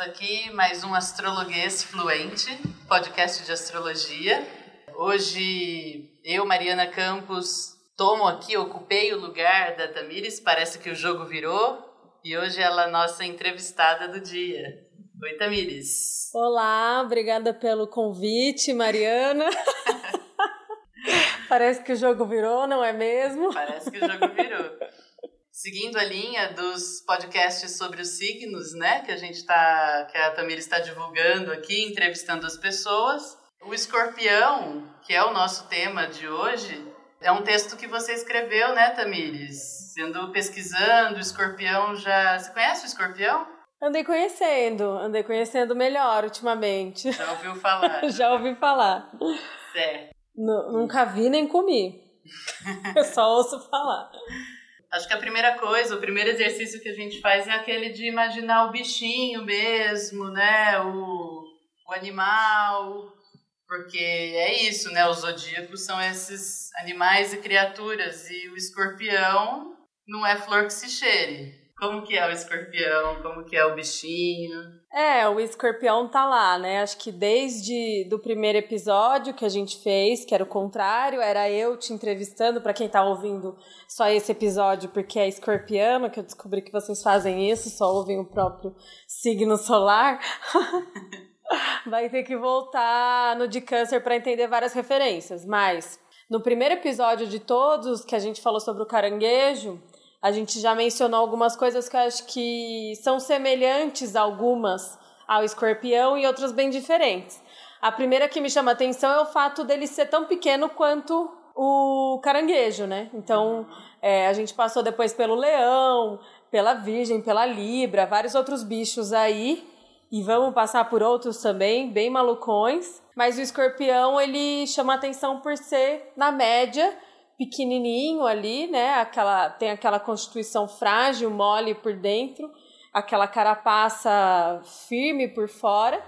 aqui mais um Astrologuês Fluente, podcast de astrologia. Hoje eu, Mariana Campos, tomo aqui, ocupei o lugar da Tamires, parece que o jogo virou, e hoje ela é a nossa entrevistada do dia. Oi, Tamires. Olá, obrigada pelo convite, Mariana. parece que o jogo virou, não é mesmo? Parece que o jogo virou seguindo a linha dos podcasts sobre os signos, né, que a gente está, que a Tamira está divulgando aqui, entrevistando as pessoas. O escorpião, que é o nosso tema de hoje, é um texto que você escreveu, né, Tamires? Sendo pesquisando, o escorpião já. Você conhece o escorpião? Andei conhecendo, andei conhecendo melhor ultimamente. Já ouviu falar? já ouvi falar. Certo. nunca vi nem comi. Eu só ouço falar. Acho que a primeira coisa, o primeiro exercício que a gente faz é aquele de imaginar o bichinho mesmo, né? O, o animal, porque é isso, né? Os zodíacos são esses animais e criaturas, e o escorpião não é flor que se cheire. Como que é o escorpião? Como que é o bichinho? É, o escorpião tá lá, né? Acho que desde do primeiro episódio que a gente fez, que era o contrário, era eu te entrevistando, para quem tá ouvindo só esse episódio, porque é escorpiana, que eu descobri que vocês fazem isso, só ouvem o próprio signo solar. Vai ter que voltar no de câncer para entender várias referências, mas no primeiro episódio de todos que a gente falou sobre o caranguejo, a gente já mencionou algumas coisas que eu acho que são semelhantes algumas ao escorpião e outras bem diferentes. A primeira que me chama atenção é o fato dele ser tão pequeno quanto o caranguejo, né? Então, é, a gente passou depois pelo leão, pela virgem, pela libra, vários outros bichos aí. E vamos passar por outros também, bem malucões. Mas o escorpião, ele chama atenção por ser, na média, pequenininho ali, né? Aquela tem aquela constituição frágil, mole por dentro, aquela carapaça firme por fora.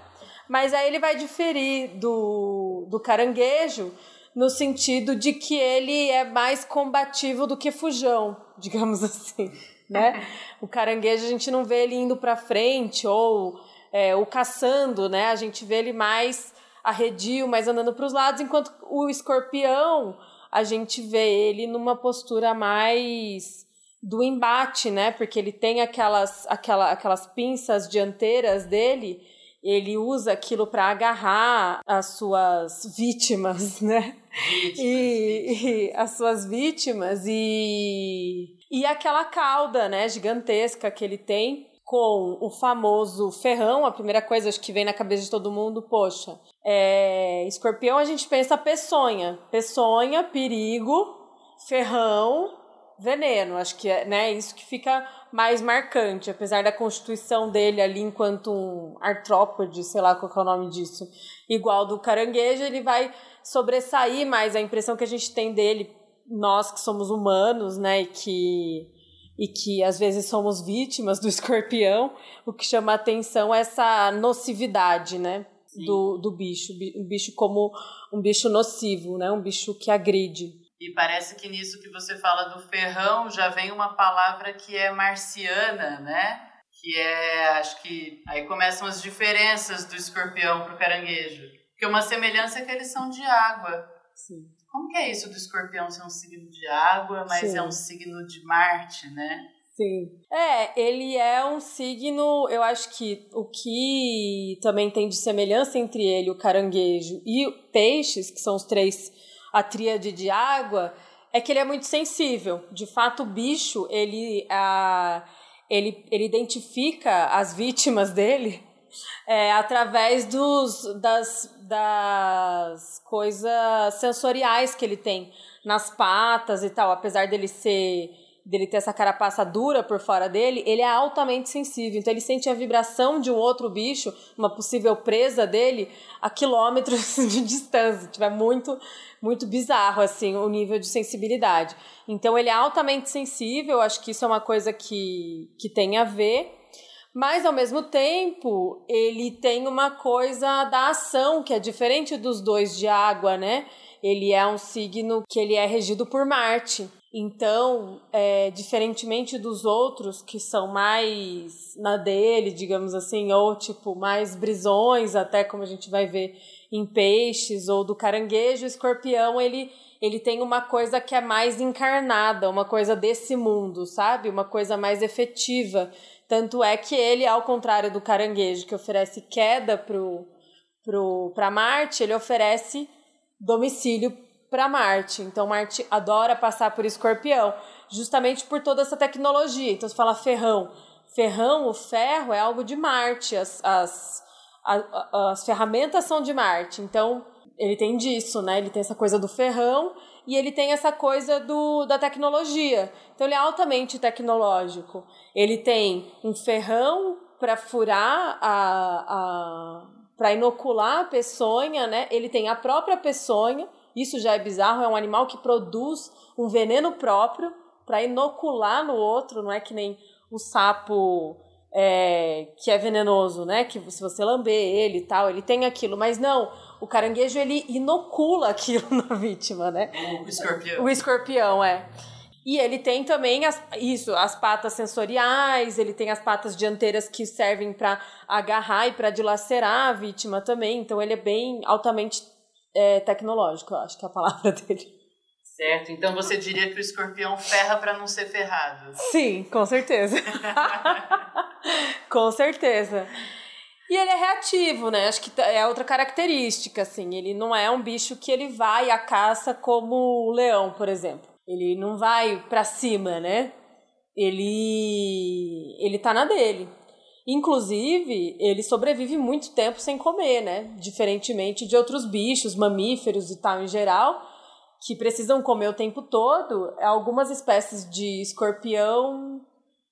Mas aí ele vai diferir do, do caranguejo no sentido de que ele é mais combativo do que fujão, digamos assim, né? O caranguejo a gente não vê ele indo para frente ou é, o caçando, né? A gente vê ele mais arredio, mais andando para os lados, enquanto o escorpião a gente vê ele numa postura mais do embate, né? Porque ele tem aquelas, aquela, aquelas pinças dianteiras dele, ele usa aquilo para agarrar as suas vítimas, né? Vítimas, e, vítimas. e, as suas vítimas e e aquela cauda, né, gigantesca que ele tem com o famoso ferrão, a primeira coisa acho que vem na cabeça de todo mundo, poxa, é, escorpião a gente pensa peçonha, peçonha, perigo, ferrão, veneno, acho que é né, isso que fica mais marcante, apesar da constituição dele ali enquanto um artrópode, sei lá qual é o nome disso, igual do caranguejo, ele vai sobressair mais a impressão que a gente tem dele, nós que somos humanos, né, e que e que às vezes somos vítimas do escorpião, o que chama a atenção é essa nocividade, né? Do, do bicho, um bicho como um bicho nocivo, né? Um bicho que agride. E parece que nisso que você fala do ferrão já vem uma palavra que é marciana, né? Que é, acho que aí começam as diferenças do escorpião para o caranguejo. Porque uma semelhança é que eles são de água. Sim. Como que é isso do escorpião ser um signo de água, mas Sim. é um signo de Marte, né? Sim. É, ele é um signo, eu acho que o que também tem de semelhança entre ele, o caranguejo e o peixes, que são os três, a tríade de água, é que ele é muito sensível. De fato, o bicho, ele, a, ele, ele identifica as vítimas dele é, através dos, das, das coisas sensoriais que ele tem nas patas e tal, apesar dele ser dele ter essa carapaça dura por fora dele, ele é altamente sensível. Então ele sente a vibração de um outro bicho, uma possível presa dele, a quilômetros de distância. Tipo, é muito, muito bizarro, assim, o nível de sensibilidade. Então ele é altamente sensível, acho que isso é uma coisa que, que tem a ver. Mas, ao mesmo tempo, ele tem uma coisa da ação, que é diferente dos dois de água, né? Ele é um signo que ele é regido por Marte. Então, é, diferentemente dos outros que são mais na dele, digamos assim, ou tipo mais brisões, até como a gente vai ver em peixes ou do caranguejo, o escorpião ele ele tem uma coisa que é mais encarnada, uma coisa desse mundo, sabe? Uma coisa mais efetiva. Tanto é que ele, ao contrário do caranguejo, que oferece queda pro, pro, Marte, ele oferece domicílio para Marte. Então Marte adora passar por Escorpião, justamente por toda essa tecnologia. Então você fala ferrão. Ferrão, o ferro é algo de Marte, as, as, as, as ferramentas são de Marte. Então ele tem disso, né? Ele tem essa coisa do ferrão e ele tem essa coisa do, da tecnologia. Então ele é altamente tecnológico. Ele tem um ferrão para furar a, a para inocular a peçonha, né? Ele tem a própria peçonha isso já é bizarro, é um animal que produz um veneno próprio para inocular no outro, não é que nem o sapo é, que é venenoso, né? Que se você lamber ele e tal, ele tem aquilo, mas não, o caranguejo ele inocula aquilo na vítima, né? O escorpião. O escorpião, é. E ele tem também as, isso, as patas sensoriais, ele tem as patas dianteiras que servem para agarrar e para dilacerar a vítima também. Então ele é bem altamente é, tecnológico, acho que é a palavra dele. Certo, então você diria que o escorpião ferra para não ser ferrado. Sim, com certeza. com certeza. E ele é reativo, né? Acho que é outra característica, assim. Ele não é um bicho que ele vai à caça como o leão, por exemplo. Ele não vai para cima, né? Ele ele tá na dele. Inclusive, ele sobrevive muito tempo sem comer, né? Diferentemente de outros bichos, mamíferos e tal em geral, que precisam comer o tempo todo. Algumas espécies de escorpião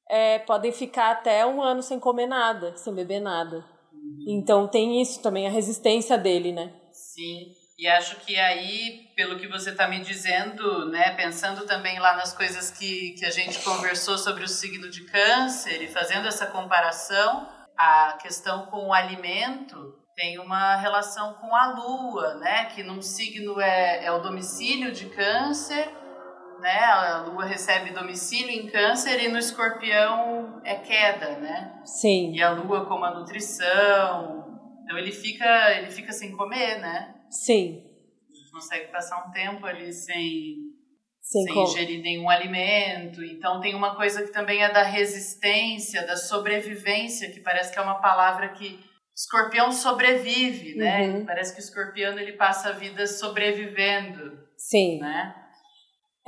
é, podem ficar até um ano sem comer nada, sem beber nada. Então tem isso também, a resistência dele, né? Sim. E acho que aí, pelo que você está me dizendo, né, pensando também lá nas coisas que, que a gente conversou sobre o signo de câncer e fazendo essa comparação, a questão com o alimento tem uma relação com a lua, né, que num signo é, é o domicílio de câncer, né, a lua recebe domicílio em câncer e no escorpião é queda, né? Sim. E a lua como a nutrição, então ele fica, ele fica sem comer, né? Sim. Consegue passar um tempo ali sem, sem, sem ingerir nenhum alimento. Então tem uma coisa que também é da resistência, da sobrevivência, que parece que é uma palavra que escorpião sobrevive, né? Uhum. Parece que o escorpião ele passa a vida sobrevivendo. Sim. Né?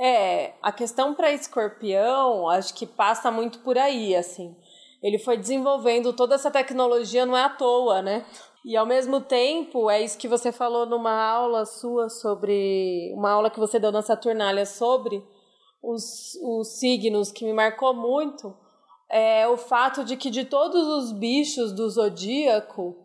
É, a questão para escorpião, acho que passa muito por aí, assim. Ele foi desenvolvendo toda essa tecnologia não é à toa, né? E ao mesmo tempo, é isso que você falou numa aula sua sobre. Uma aula que você deu na Saturnália sobre os, os signos que me marcou muito. É o fato de que de todos os bichos do zodíaco,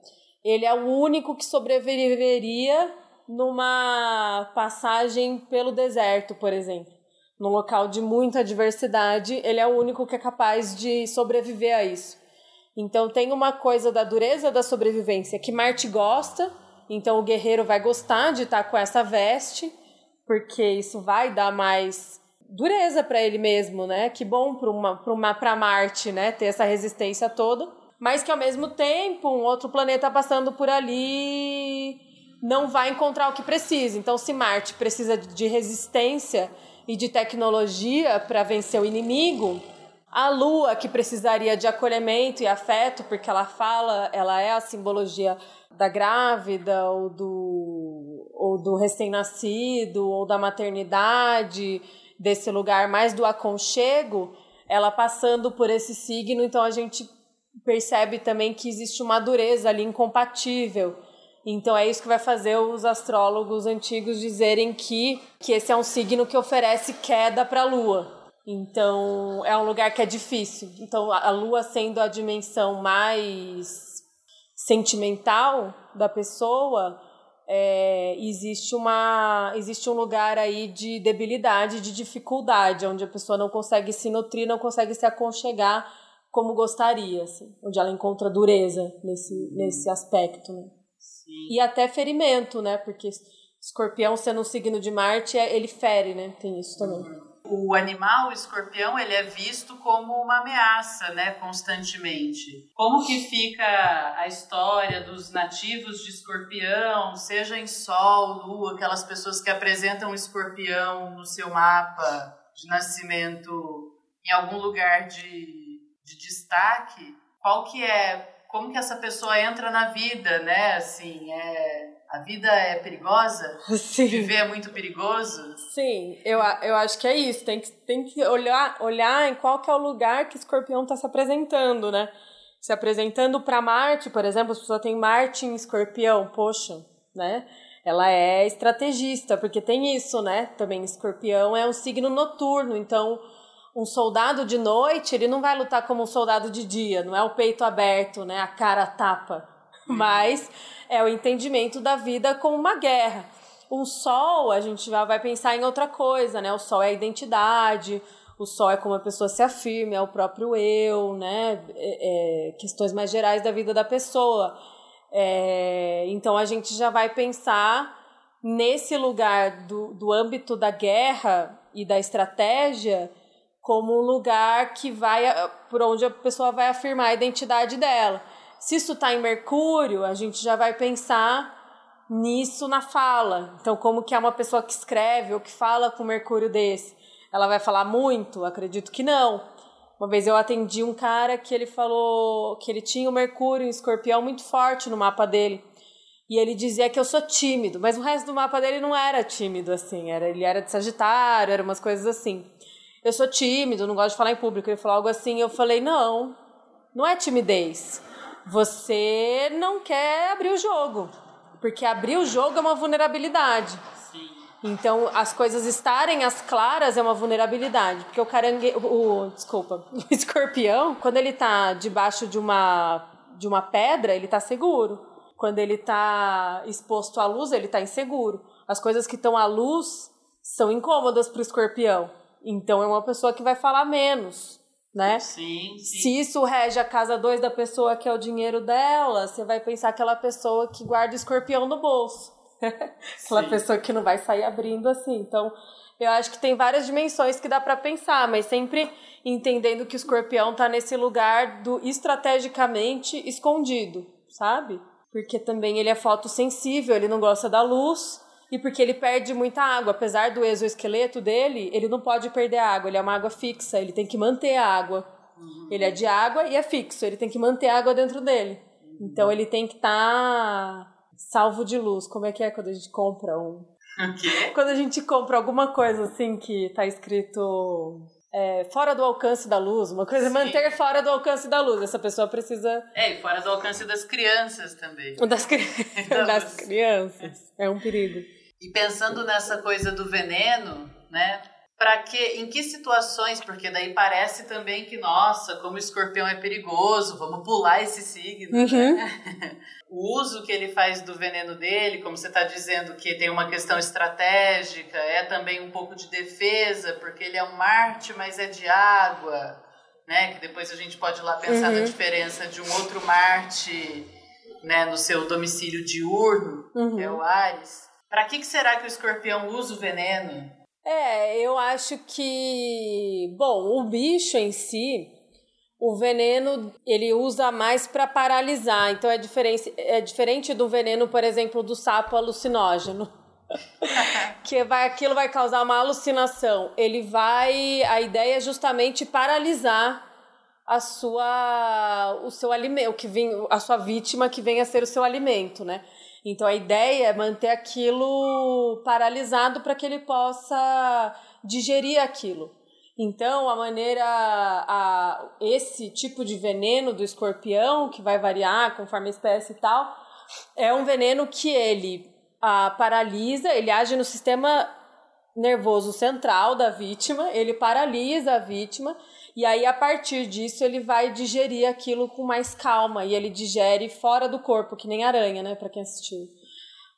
ele é o único que sobreviveria numa passagem pelo deserto, por exemplo. Num local de muita diversidade, ele é o único que é capaz de sobreviver a isso. Então tem uma coisa da dureza da sobrevivência que Marte gosta, então o guerreiro vai gostar de estar com essa veste, porque isso vai dar mais dureza para ele mesmo, né? Que bom para uma para uma Marte, né, ter essa resistência toda, mas que ao mesmo tempo um outro planeta passando por ali não vai encontrar o que precisa. Então se Marte precisa de resistência e de tecnologia para vencer o inimigo, a lua, que precisaria de acolhimento e afeto, porque ela fala, ela é a simbologia da grávida ou do, ou do recém-nascido ou da maternidade, desse lugar mais do aconchego, ela passando por esse signo, então a gente percebe também que existe uma dureza ali incompatível. Então é isso que vai fazer os astrólogos antigos dizerem que, que esse é um signo que oferece queda para a lua Então, é um lugar que é difícil. Então, a lua sendo a dimensão mais sentimental da pessoa, é, existe, uma, existe um lugar aí de debilidade, de dificuldade, onde a pessoa não consegue se nutrir, não consegue se aconchegar como gostaria, assim, onde ela encontra dureza nesse, nesse aspecto. Né? E até ferimento, né? Porque escorpião sendo um signo de Marte, é, ele fere, né? Tem isso também. O animal, o escorpião, ele é visto como uma ameaça, né, constantemente. Como que fica a história dos nativos de escorpião, seja em sol, lua, aquelas pessoas que apresentam o escorpião no seu mapa de nascimento em algum lugar de, de destaque? Qual que é como que essa pessoa entra na vida, né? Assim, é, a vida é perigosa? Sim. Viver é muito perigoso? Sim, eu, eu acho que é isso. Tem que, tem que olhar, olhar em qual que é o lugar que escorpião está se apresentando, né? Se apresentando para Marte, por exemplo, a pessoa tem Marte em escorpião, poxa, né? Ela é estrategista, porque tem isso, né? Também escorpião é um signo noturno, então um soldado de noite, ele não vai lutar como um soldado de dia, não é o peito aberto, né, a cara tapa, uhum. mas é o entendimento da vida como uma guerra. O sol, a gente já vai pensar em outra coisa, né? O sol é a identidade, o sol é como a pessoa se afirma, é o próprio eu, né? É, é, questões mais gerais da vida da pessoa. É, então a gente já vai pensar nesse lugar do, do âmbito da guerra e da estratégia como um lugar que vai por onde a pessoa vai afirmar a identidade dela. Se isso está em Mercúrio, a gente já vai pensar nisso na fala. Então, como que é uma pessoa que escreve ou que fala com Mercúrio desse? Ela vai falar muito? Acredito que não. Uma vez eu atendi um cara que ele falou que ele tinha o Mercúrio em escorpião muito forte no mapa dele. E ele dizia que eu sou tímido, mas o resto do mapa dele não era tímido assim, era ele era de Sagitário, eram umas coisas assim eu sou tímido, não gosto de falar em público. Ele falou algo assim, eu falei, não, não é timidez. Você não quer abrir o jogo. Porque abrir o jogo é uma vulnerabilidade. Sim. Então, as coisas estarem às claras é uma vulnerabilidade. Porque o caranguejo. O, desculpa. O escorpião, quando ele tá debaixo de uma, de uma pedra, ele tá seguro. Quando ele tá exposto à luz, ele tá inseguro. As coisas que estão à luz são incômodas para o escorpião. Então é uma pessoa que vai falar menos, né? Sim, sim. Se isso rege a casa 2 da pessoa que é o dinheiro dela, você vai pensar aquela pessoa que guarda escorpião no bolso. aquela sim. pessoa que não vai sair abrindo assim. Então, eu acho que tem várias dimensões que dá para pensar, mas sempre entendendo que o escorpião tá nesse lugar do estrategicamente escondido, sabe? Porque também ele é fotossensível, ele não gosta da luz e porque ele perde muita água. Apesar do exoesqueleto dele, ele não pode perder água, ele é uma água fixa, ele tem que manter a água. Uhum. Ele é de água e é fixo, ele tem que manter a água dentro dele. Uhum. Então ele tem que estar tá salvo de luz. Como é que é quando a gente compra um. Quando a gente compra alguma coisa assim que tá escrito é, fora do alcance da luz, uma coisa é manter fora do alcance da luz. Essa pessoa precisa. É, e fora do alcance das crianças também. Das, cri... das crianças. É um perigo. E pensando nessa coisa do veneno, né? Para que, em que situações? Porque daí parece também que, nossa, como o escorpião é perigoso, vamos pular esse signo. Uhum. Né? o uso que ele faz do veneno dele, como você está dizendo, que tem uma questão estratégica, é também um pouco de defesa, porque ele é um Marte, mas é de água, né? Que depois a gente pode ir lá pensar uhum. na diferença de um outro Marte, né, no seu domicílio diurno, uhum. que é o Ares. Para que, que será que o escorpião usa o veneno? É, eu acho que, bom, o bicho em si, o veneno ele usa mais para paralisar. Então é diferente, é diferente do veneno, por exemplo, do sapo alucinógeno. que vai, aquilo vai causar uma alucinação. Ele vai. A ideia é justamente paralisar a sua o seu alimento, que vem a sua vítima que venha a ser o seu alimento, né? Então a ideia é manter aquilo paralisado para que ele possa digerir aquilo. Então a maneira a esse tipo de veneno do escorpião que vai variar conforme a espécie e tal, é um veneno que ele a, paralisa, ele age no sistema nervoso central da vítima, ele paralisa a vítima e aí a partir disso ele vai digerir aquilo com mais calma. E ele digere fora do corpo, que nem aranha, né, para quem assistiu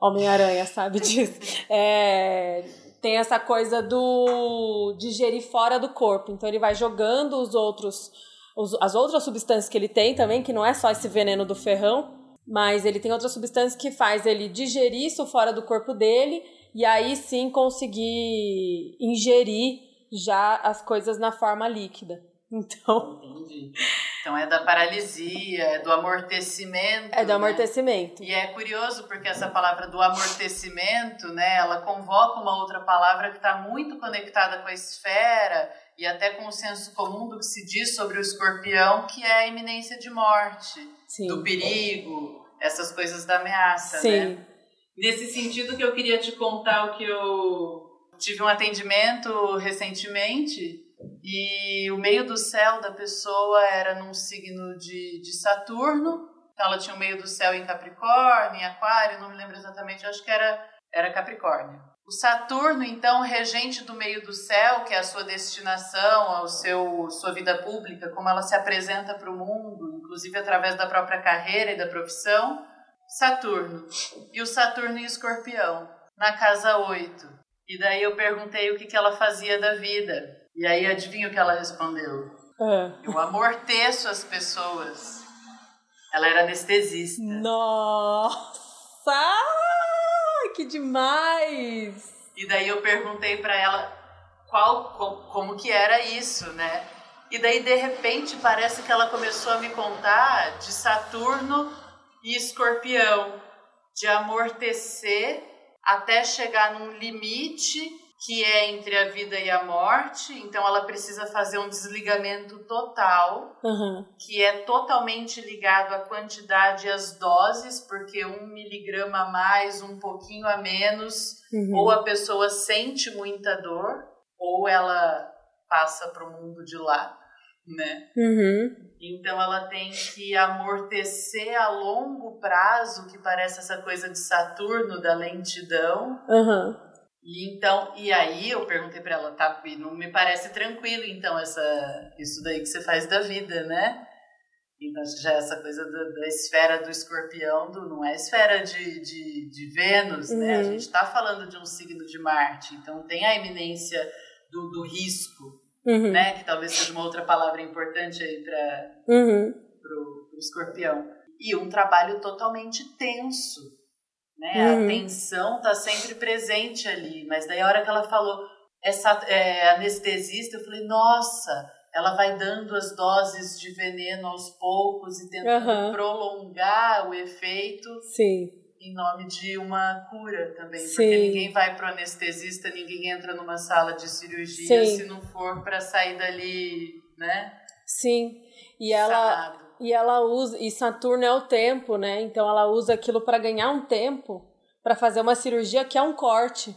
Homem-Aranha sabe disso. É, tem essa coisa do digerir fora do corpo, então ele vai jogando os outros os, as outras substâncias que ele tem também, que não é só esse veneno do ferrão, mas ele tem outras substâncias que faz ele digerir isso fora do corpo dele e aí sim conseguir ingerir já as coisas na forma líquida. Então. Entendi. Então é da paralisia, é do amortecimento. É do né? amortecimento. E é curioso porque essa palavra do amortecimento, né, ela convoca uma outra palavra que está muito conectada com a esfera e até com o senso comum do que se diz sobre o escorpião, que é a iminência de morte, Sim. do perigo, essas coisas da ameaça, Sim. né? Nesse sentido que eu queria te contar o que eu tive um atendimento recentemente e o meio do céu da pessoa era num signo de, de Saturno, então ela tinha o meio do céu em Capricórnio, em Aquário, não me lembro exatamente, acho que era, era Capricórnio. O Saturno, então, regente do meio do céu, que é a sua destinação, a seu, sua vida pública, como ela se apresenta para o mundo, inclusive através da própria carreira e da profissão, Saturno. E o Saturno em Escorpião, na casa 8. E daí eu perguntei o que, que ela fazia da vida. E aí adivinha o que ela respondeu? É. Eu amorteço as pessoas. Ela era anestesista. Nossa! Que demais! E daí eu perguntei para ela qual como, como que era isso, né? E daí de repente parece que ela começou a me contar de Saturno e Escorpião, de amortecer até chegar num limite que é entre a vida e a morte, então ela precisa fazer um desligamento total, uhum. que é totalmente ligado à quantidade e às doses, porque um miligrama a mais, um pouquinho a menos, uhum. ou a pessoa sente muita dor, ou ela passa para o mundo de lá, né? Uhum. Então ela tem que amortecer a longo prazo, que parece essa coisa de Saturno da lentidão. Uhum e então, e aí eu perguntei para ela, tá, não me parece tranquilo então essa isso daí que você faz da vida, né? Então já é essa coisa da, da esfera do escorpião, do, não é esfera de, de, de Vênus, uhum. né? A uhum. gente está falando de um signo de Marte, então tem a eminência do, do risco, uhum. né? Que talvez seja uma outra palavra importante aí para uhum. o escorpião. E um trabalho totalmente tenso, né? Uhum. A tensão está sempre presente ali. Mas daí a hora que ela falou essa é, anestesista, eu falei, nossa, ela vai dando as doses de veneno aos poucos e tentando uhum. prolongar o efeito. Sim. Em nome de uma cura também. Sim. Porque ninguém vai pro anestesista, ninguém entra numa sala de cirurgia Sim. se não for para sair dali, né? Sim. E ela, e ela usa, e Saturno é o tempo, né? Então ela usa aquilo para ganhar um tempo para fazer uma cirurgia que é um corte.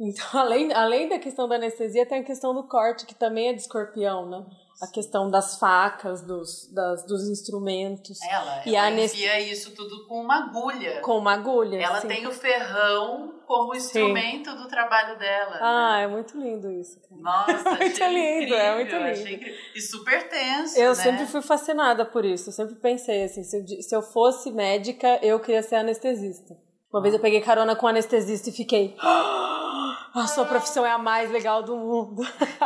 Então, além, além da questão da anestesia, tem a questão do corte, que também é de escorpião, né? A questão das facas, dos, das, dos instrumentos. Ela, e ela anest... enfia isso tudo com uma agulha. Com uma agulha, Ela sim. tem o ferrão como instrumento sim. do trabalho dela. Ah, né? é muito lindo isso. Cara. Nossa, é muito lindo, incrível, é muito lindo. E super tenso, Eu né? sempre fui fascinada por isso. Eu sempre pensei assim, se eu, se eu fosse médica, eu queria ser anestesista. Uma vez eu peguei carona com um anestesista e fiquei... A sua profissão é a mais legal do mundo.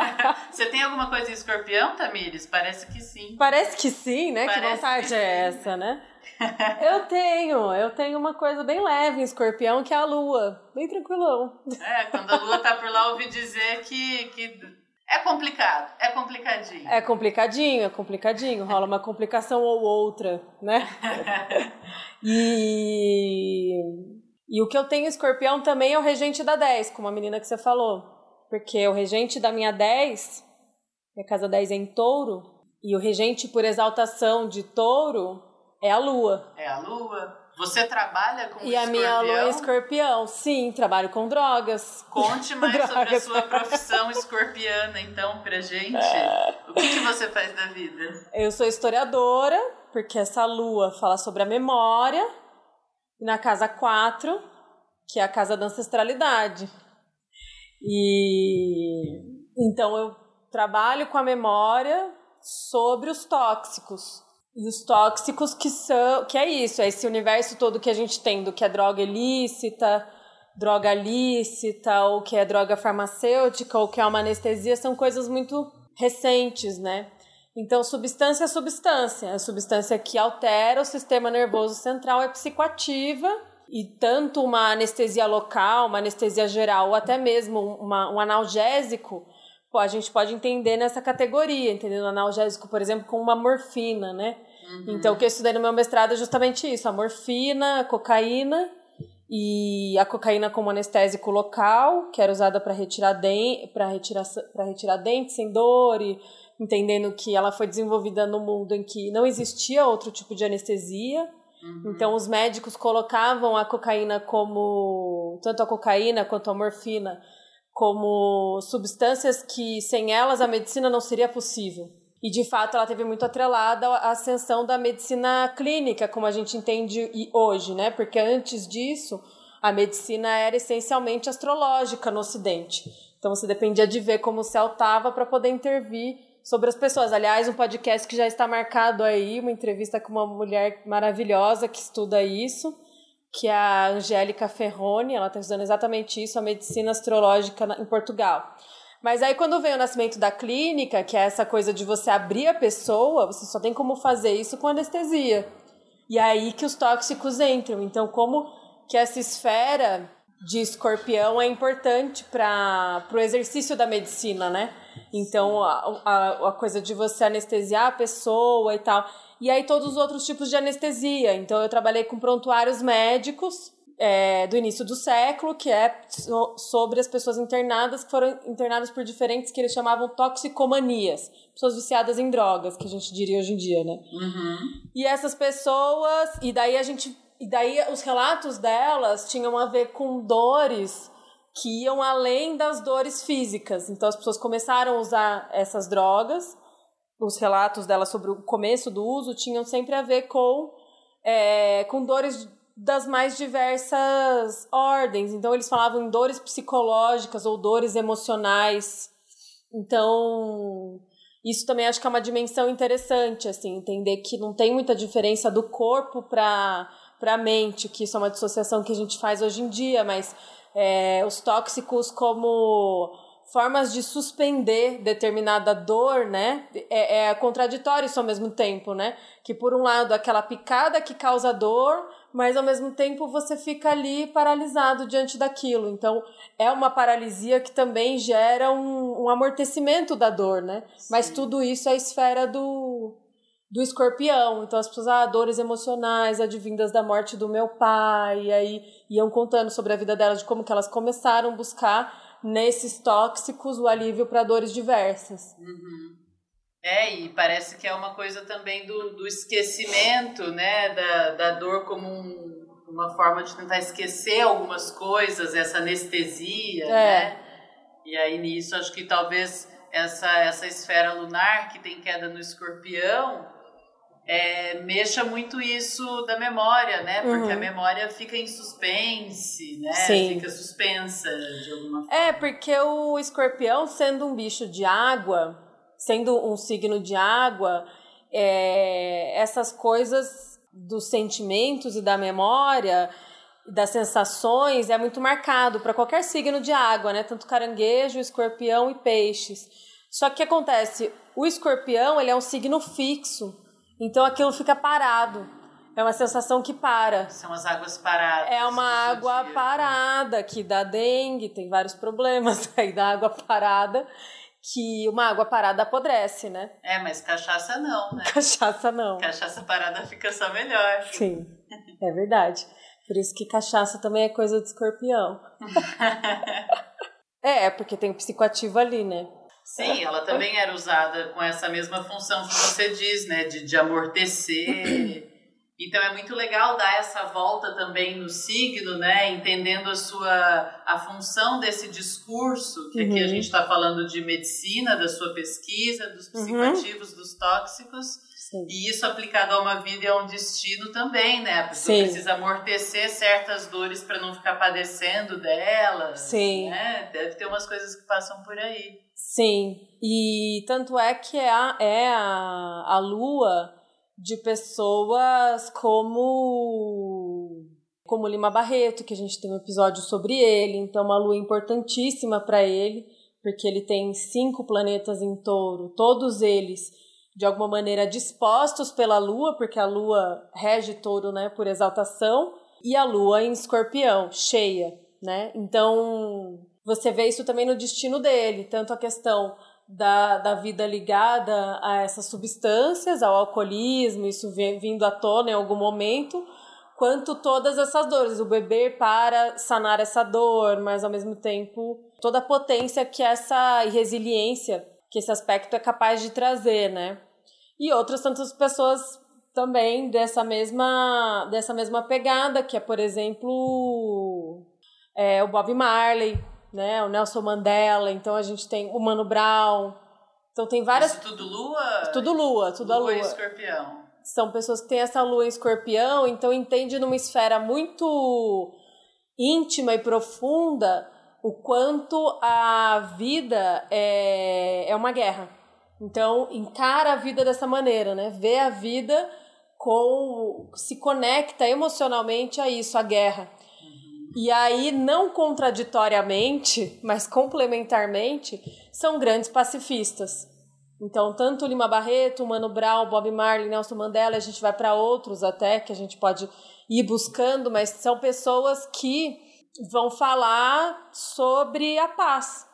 Você tem alguma coisa em escorpião, Tamires? Parece que sim. Parece que sim, né? Parece que vontade que é essa, né? eu tenho, eu tenho uma coisa bem leve em escorpião, que é a lua. Bem tranquilão. É, quando a lua tá por lá, ouvi dizer que, que é complicado, é complicadinho. É complicadinho, é complicadinho. Rola uma complicação ou outra, né? e e o que eu tenho escorpião também é o regente da 10, como a menina que você falou. Porque o regente da minha 10, minha casa 10 é em touro, e o regente por exaltação de touro é a lua. É a lua. Você trabalha com E a minha lua é escorpião. Sim, trabalho com drogas. Conte mais drogas. sobre a sua profissão escorpiana, então, pra gente. O que, que você faz da vida? Eu sou historiadora, porque essa lua fala sobre a memória e na casa 4, que é a casa da ancestralidade. E então eu trabalho com a memória sobre os tóxicos. E os tóxicos que são, que é isso, é esse universo todo que a gente tem do que é droga ilícita, droga lícita, ou que é droga farmacêutica, ou que é uma anestesia, são coisas muito recentes, né? Então, substância é substância. A substância que altera o sistema nervoso central é psicoativa e tanto uma anestesia local, uma anestesia geral ou até mesmo uma, um analgésico, a gente pode entender nessa categoria, entendendo analgésico, por exemplo, com uma morfina, né? Uhum. Então, o que eu estudei no meu mestrado é justamente isso, a morfina, a cocaína e a cocaína como anestésico local, que era usada para retirar, den retirar, retirar dentes sem dor e entendendo que ela foi desenvolvida no mundo em que não existia outro tipo de anestesia. Uhum. Então, os médicos colocavam a cocaína como. tanto a cocaína quanto a morfina como substâncias que sem elas a medicina não seria possível. E de fato ela teve muito atrelada à ascensão da medicina clínica, como a gente entende hoje, né? Porque antes disso, a medicina era essencialmente astrológica no Ocidente. Então você dependia de ver como o céu estava para poder intervir sobre as pessoas. Aliás, um podcast que já está marcado aí, uma entrevista com uma mulher maravilhosa que estuda isso, que é a Angélica Ferroni, ela está estudando exatamente isso, a medicina astrológica em Portugal. Mas aí quando vem o nascimento da clínica, que é essa coisa de você abrir a pessoa, você só tem como fazer isso com anestesia. E é aí que os tóxicos entram. Então, como que essa esfera de escorpião é importante para o exercício da medicina, né? Então, a, a, a, coisa de você anestesiar a pessoa e tal. E aí, todos os outros tipos de anestesia. Então, eu trabalhei com prontuários médicos é, do início do século, que é so, sobre as pessoas internadas, que foram internadas por diferentes que eles chamavam toxicomanias. Pessoas viciadas em drogas, que a gente diria hoje em dia, né? Uhum. E essas pessoas. E daí a gente. E daí os relatos delas tinham a ver com dores que iam além das dores físicas. Então as pessoas começaram a usar essas drogas. Os relatos dela sobre o começo do uso tinham sempre a ver com, é, com dores das mais diversas ordens. Então eles falavam em dores psicológicas ou dores emocionais. Então, isso também acho que é uma dimensão interessante, assim, entender que não tem muita diferença do corpo para para a mente, que isso é uma dissociação que a gente faz hoje em dia, mas é, os tóxicos como formas de suspender determinada dor, né? É, é contraditório isso ao mesmo tempo, né? Que por um lado aquela picada que causa dor, mas ao mesmo tempo você fica ali paralisado diante daquilo. Então é uma paralisia que também gera um, um amortecimento da dor, né? Sim. Mas tudo isso é a esfera do do escorpião. Então as pessoas, ah, dores emocionais advindas da morte do meu pai, e aí iam contando sobre a vida delas, de como que elas começaram a buscar nesses tóxicos o alívio para dores diversas. Uhum. É, e parece que é uma coisa também do, do esquecimento, né, da, da dor como um, uma forma de tentar esquecer algumas coisas, essa anestesia, é. né? E aí nisso acho que talvez essa, essa esfera lunar que tem queda no escorpião é, mexa muito isso da memória, né? Porque uhum. a memória fica em suspense, né? Sim. Fica suspensa de alguma forma. É, porque o escorpião, sendo um bicho de água, sendo um signo de água, é, essas coisas dos sentimentos e da memória, das sensações, é muito marcado para qualquer signo de água, né? Tanto caranguejo, escorpião e peixes. Só que o que acontece? O escorpião, ele é um signo fixo. Então aquilo fica parado. É uma sensação que para. São as águas paradas. É uma água dia. parada que dá dengue, tem vários problemas aí da água parada, que uma água parada apodrece, né? É, mas cachaça não, né? Cachaça não. Cachaça parada fica só melhor. Sim, é verdade. Por isso que cachaça também é coisa de escorpião. é, porque tem o psicoativo ali, né? Sim, ela também era usada com essa mesma função que você diz, né? De, de amortecer Então é muito legal dar essa volta também no signo, né? Entendendo a sua a função desse discurso, que uhum. aqui a uhum. gente está falando de medicina, da sua pesquisa, dos uhum. psicoativos, uhum. dos tóxicos. Sim. E isso aplicado a uma vida e a um destino também, né? A pessoa Sim. precisa amortecer certas dores para não ficar padecendo delas. Sim. Né? Deve ter umas coisas que passam por aí. Sim. E tanto é que é a, é a, a lua de pessoas como como Lima Barreto, que a gente tem um episódio sobre ele, então uma lua importantíssima para ele, porque ele tem cinco planetas em touro, todos eles de alguma maneira dispostos pela lua, porque a lua rege touro, né, por exaltação, e a lua em escorpião, cheia, né? Então, você vê isso também no destino dele, tanto a questão da, da vida ligada a essas substâncias, ao alcoolismo, isso vindo à tona em algum momento, quanto todas essas dores, o beber para sanar essa dor, mas ao mesmo tempo toda a potência que essa resiliência que esse aspecto é capaz de trazer, né? E outras tantas pessoas também dessa mesma dessa mesma pegada, que é, por exemplo, é, o Bob Marley, né? O Nelson Mandela, então a gente tem o Mano Brown. Então tem várias. Isso tudo lua? Tudo lua, tudo lua a lua. e escorpião. São pessoas que têm essa lua em escorpião, então entende numa esfera muito íntima e profunda o quanto a vida é, é uma guerra. Então encara a vida dessa maneira, né? Vê a vida com. se conecta emocionalmente a isso, a guerra. E aí, não contraditoriamente, mas complementarmente, são grandes pacifistas. Então, tanto Lima Barreto, Mano Brown, Bob Marley, Nelson Mandela, a gente vai para outros até que a gente pode ir buscando, mas são pessoas que vão falar sobre a paz.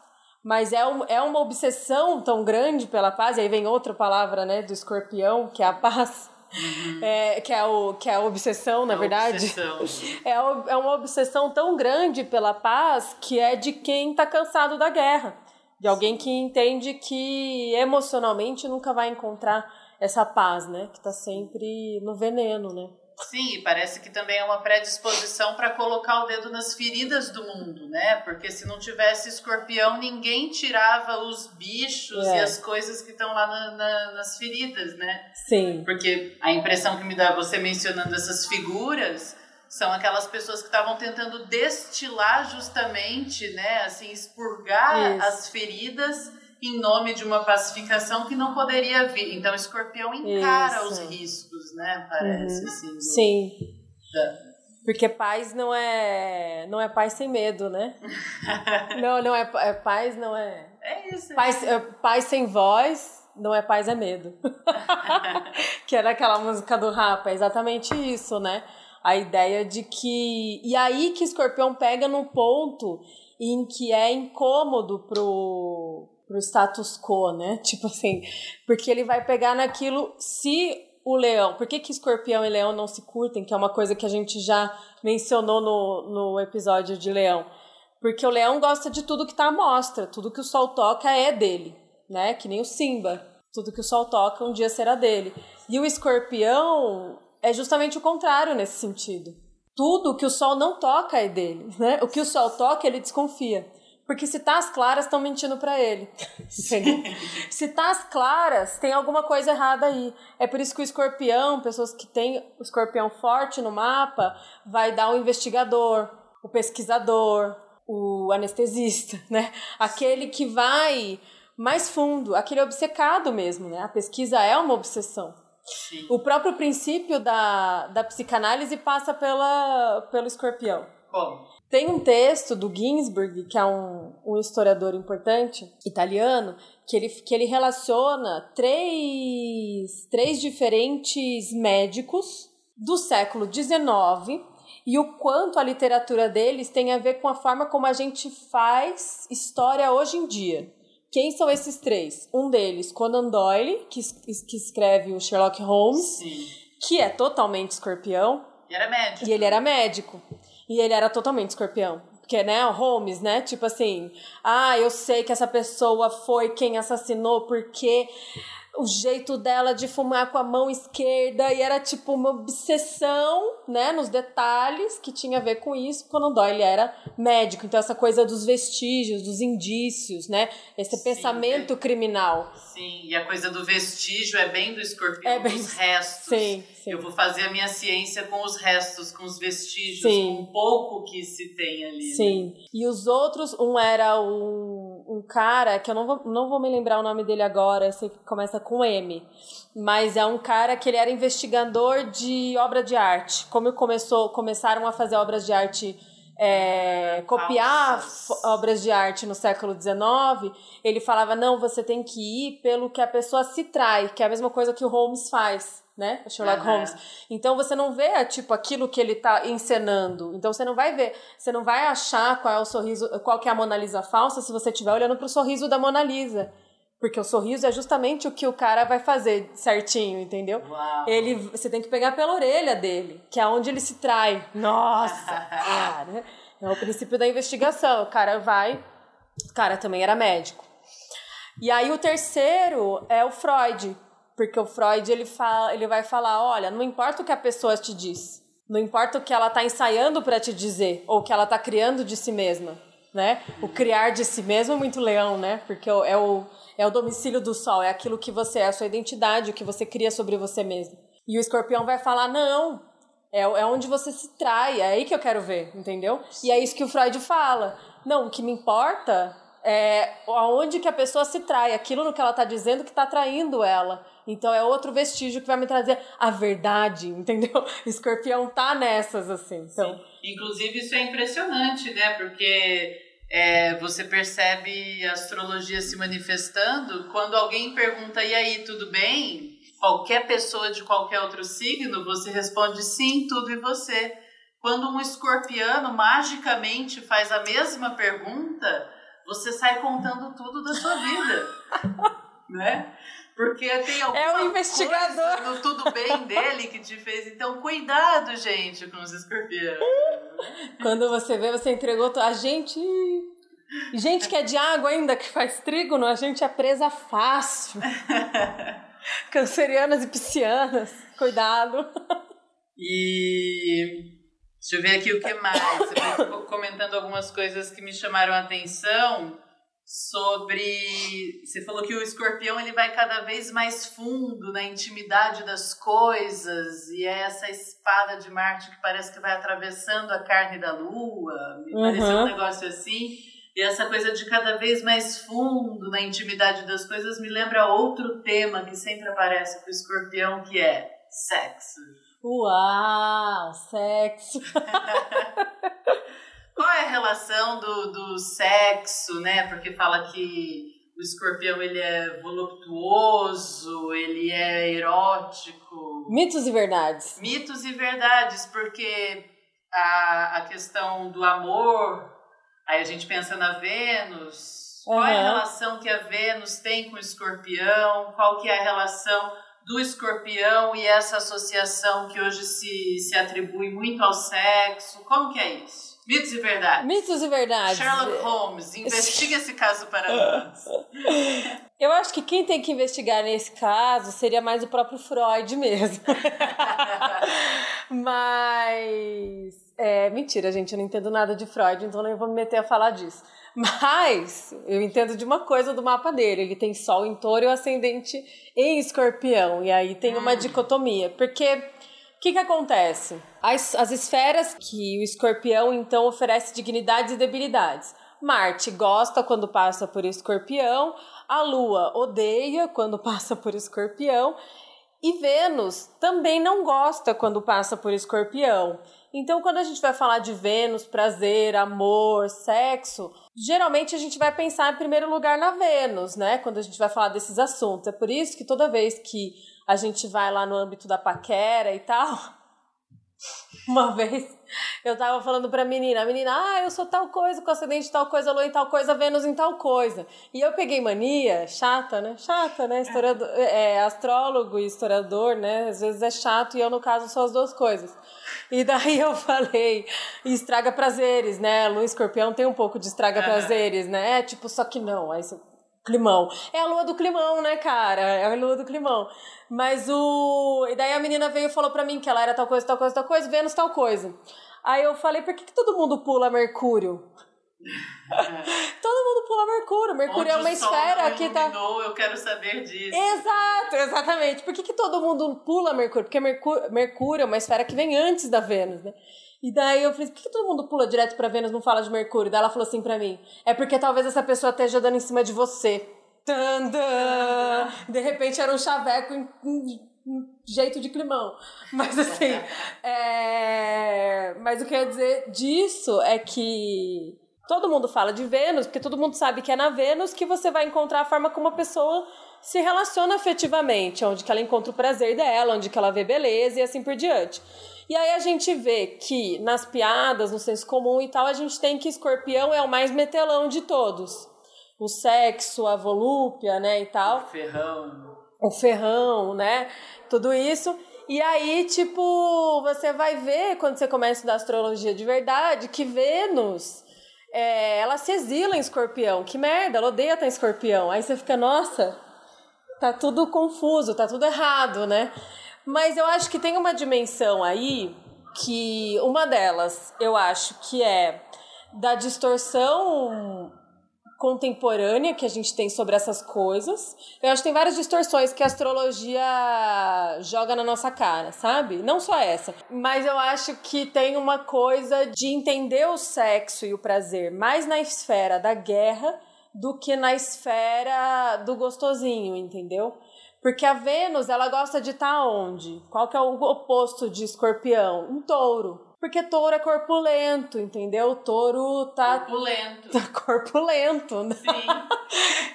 Mas é, um, é uma obsessão tão grande pela paz, e aí vem outra palavra né, do escorpião, que é a paz Uhum. É, que, é o, que é a obsessão, na é verdade. Obsessão. É, é uma obsessão tão grande pela paz que é de quem está cansado da guerra. De alguém que entende que emocionalmente nunca vai encontrar essa paz, né? Que está sempre no veneno, né? Sim, parece que também é uma predisposição para colocar o dedo nas feridas do mundo, né? Porque se não tivesse escorpião, ninguém tirava os bichos é. e as coisas que estão lá na, na, nas feridas, né? Sim. Porque a impressão que me dá você mencionando essas figuras são aquelas pessoas que estavam tentando destilar justamente, né? Assim, expurgar Isso. as feridas em nome de uma pacificação que não poderia vir. Então, escorpião encara Isso. os riscos, né? Parece, uhum. assim. Do... Sim. Da... Porque paz não é não é paz sem medo, né? não, não é, é paz, não é. É isso. Paz, é, paz sem voz não é paz, é medo. que era aquela música do Rapa, é exatamente isso, né? A ideia de que. E aí que escorpião pega num ponto em que é incômodo pro, pro status quo, né? Tipo assim, porque ele vai pegar naquilo se o leão, por que, que escorpião e leão não se curtem, que é uma coisa que a gente já mencionou no, no episódio de leão. Porque o leão gosta de tudo que tá à mostra, tudo que o sol toca é dele, né? Que nem o Simba. Tudo que o sol toca um dia será dele. E o escorpião é justamente o contrário nesse sentido. Tudo que o sol não toca é dele, né? O que o sol toca, ele desconfia. Porque se tá as claras, estão mentindo para ele. se tá as claras, tem alguma coisa errada aí. É por isso que o escorpião, pessoas que têm o escorpião forte no mapa, vai dar o investigador, o pesquisador, o anestesista, né? Aquele que vai mais fundo, aquele obcecado mesmo, né? A pesquisa é uma obsessão. Sim. O próprio princípio da, da psicanálise passa pela, pelo escorpião. Como? Tem um texto do Ginsburg, que é um, um historiador importante, italiano, que ele, que ele relaciona três, três diferentes médicos do século XIX e o quanto a literatura deles tem a ver com a forma como a gente faz história hoje em dia. Quem são esses três? Um deles, Conan Doyle, que, que escreve o Sherlock Holmes, Sim. que é totalmente escorpião. E era médico. E ele era médico. E ele era totalmente escorpião. Porque, né, Holmes, né? Tipo assim, ah, eu sei que essa pessoa foi quem assassinou porque o jeito dela de fumar com a mão esquerda e era tipo uma obsessão, né, nos detalhes que tinha a ver com isso. Conan Doyle era médico, então essa coisa dos vestígios, dos indícios, né, esse Sim, pensamento é. criminal. Sim, e a coisa do vestígio é bem do escorpião, é bem... dos restos. Sim, sim. Eu vou fazer a minha ciência com os restos, com os vestígios, sim. com o pouco que se tem ali. Né? Sim. Né? E os outros, um era um, um cara, que eu não vou, não vou me lembrar o nome dele agora, eu sei que começa com M, mas é um cara que ele era investigador de obra de arte. Como começou, começaram a fazer obras de arte é, copiar obras de arte no século XIX, ele falava: não, você tem que ir pelo que a pessoa se trai, que é a mesma coisa que o Holmes faz. Né? O Sherlock uhum. Holmes. Então você não vê tipo aquilo que ele está encenando. Então você não vai ver, você não vai achar qual é o sorriso, qual que é a Mona Lisa falsa se você estiver olhando para o sorriso da Mona Lisa. Porque o sorriso é justamente o que o cara vai fazer certinho, entendeu? Uau. Ele, você tem que pegar pela orelha dele, que é onde ele se trai. Nossa, cara. É o princípio da investigação. O cara vai. O cara também era médico. E aí o terceiro é o Freud. Porque o Freud ele, fala, ele vai falar: olha, não importa o que a pessoa te diz. Não importa o que ela está ensaiando para te dizer, ou o que ela está criando de si mesma. Né? O criar de si mesmo é muito leão, né? Porque é o, é o domicílio do sol, é aquilo que você é, a sua identidade, o que você cria sobre você mesmo. E o escorpião vai falar: não, é, é onde você se trai, é aí que eu quero ver, entendeu? E é isso que o Freud fala. Não, o que me importa é aonde que a pessoa se trai, aquilo no que ela está dizendo que está traindo ela. Então é outro vestígio que vai me trazer a verdade, entendeu? Escorpião tá nessas, assim. Então... Sim. Inclusive, isso é impressionante, né? Porque é, você percebe a astrologia se manifestando quando alguém pergunta, e aí, tudo bem? Qualquer pessoa de qualquer outro signo, você responde sim, tudo e você. Quando um escorpiano magicamente faz a mesma pergunta, você sai contando tudo da sua vida. né? Porque tem alguma é o investigador. coisa no tudo bem dele que te fez. Então, cuidado, gente, com os escorpiões. Quando você vê, você entregou a gente. Gente que é de água ainda, que faz trígono, a gente é presa fácil. Cancerianas e piscianas, cuidado. E deixa eu ver aqui o que mais. Você comentando algumas coisas que me chamaram a atenção sobre você falou que o escorpião ele vai cada vez mais fundo na intimidade das coisas e é essa espada de Marte que parece que vai atravessando a carne da lua me uhum. pareceu um negócio assim e essa coisa de cada vez mais fundo na intimidade das coisas me lembra outro tema que sempre aparece para o escorpião que é sexo uau sexo Qual é a relação do, do sexo, né? Porque fala que o escorpião ele é voluptuoso, ele é erótico. Mitos e verdades. Mitos e verdades, porque a, a questão do amor, aí a gente pensa na Vênus. Qual é a relação que a Vênus tem com o escorpião? Qual que é a relação do escorpião e essa associação que hoje se, se atribui muito ao sexo? Como que é isso? Mitos e verdades. Mitos e verdades. Sherlock Holmes, investiga esse caso para nós. Eu acho que quem tem que investigar nesse caso seria mais o próprio Freud mesmo. Mas. É, mentira, gente, eu não entendo nada de Freud, então nem vou me meter a falar disso. Mas eu entendo de uma coisa do mapa dele. Ele tem Sol em touro e o ascendente em escorpião. E aí tem uma hum. dicotomia. Porque o que, que acontece? As, as esferas que o escorpião então oferece dignidades e debilidades. Marte gosta quando passa por escorpião, a Lua odeia quando passa por escorpião, e Vênus também não gosta quando passa por escorpião. Então, quando a gente vai falar de Vênus, prazer, amor, sexo, geralmente a gente vai pensar em primeiro lugar na Vênus, né? Quando a gente vai falar desses assuntos. É por isso que toda vez que a gente vai lá no âmbito da paquera e tal. Uma vez eu tava falando pra menina, a menina, ah, eu sou tal coisa, com acidente tal coisa, lua em tal coisa, Vênus em tal coisa. E eu peguei mania, chata, né? Chata, né? Historiador, é, astrólogo e historiador, né? Às vezes é chato e eu, no caso, sou as duas coisas. E daí eu falei, estraga prazeres, né? Lua escorpião tem um pouco de estraga prazeres, né? É, tipo, só que não. Aí você Climão. É a lua do climão, né, cara? É a lua do climão. Mas o. E daí a menina veio e falou pra mim que ela era tal coisa, tal coisa, tal coisa, Vênus tal coisa. Aí eu falei, por que, que todo mundo pula Mercúrio? É. todo mundo pula Mercúrio. Mercúrio Onde é uma esfera que tá. Eu quero saber disso. Exato, exatamente. Por que, que todo mundo pula Mercúrio? Porque Mercúrio, Mercúrio é uma esfera que vem antes da Vênus, né? E daí eu falei, por que todo mundo pula direto pra Vênus não fala de Mercúrio? Daí ela falou assim pra mim, é porque talvez essa pessoa esteja dando em cima de você. Tandã! De repente era um chaveco em, em, em jeito de climão. Mas assim, é... mas o que eu ia dizer disso é que todo mundo fala de Vênus, porque todo mundo sabe que é na Vênus que você vai encontrar a forma como a pessoa se relaciona afetivamente, onde que ela encontra o prazer dela, onde que ela vê beleza e assim por diante. E aí a gente vê que nas piadas, no senso comum e tal, a gente tem que escorpião é o mais metelão de todos. O sexo, a volúpia, né, e tal. O ferrão. O ferrão, né? Tudo isso. E aí, tipo, você vai ver, quando você começa a estudar astrologia de verdade, que Vênus, é, ela se exila em escorpião. Que merda, ela odeia estar em escorpião. Aí você fica, nossa, tá tudo confuso, tá tudo errado, né? Mas eu acho que tem uma dimensão aí que uma delas eu acho que é da distorção contemporânea que a gente tem sobre essas coisas. Eu acho que tem várias distorções que a astrologia joga na nossa cara, sabe? Não só essa. Mas eu acho que tem uma coisa de entender o sexo e o prazer mais na esfera da guerra do que na esfera do gostosinho, entendeu? Porque a Vênus, ela gosta de estar tá onde? Qual que é o oposto de escorpião? Um touro. Porque touro é corpulento, entendeu? O touro tá. Corpulento. Tá corpulento, né? Sim.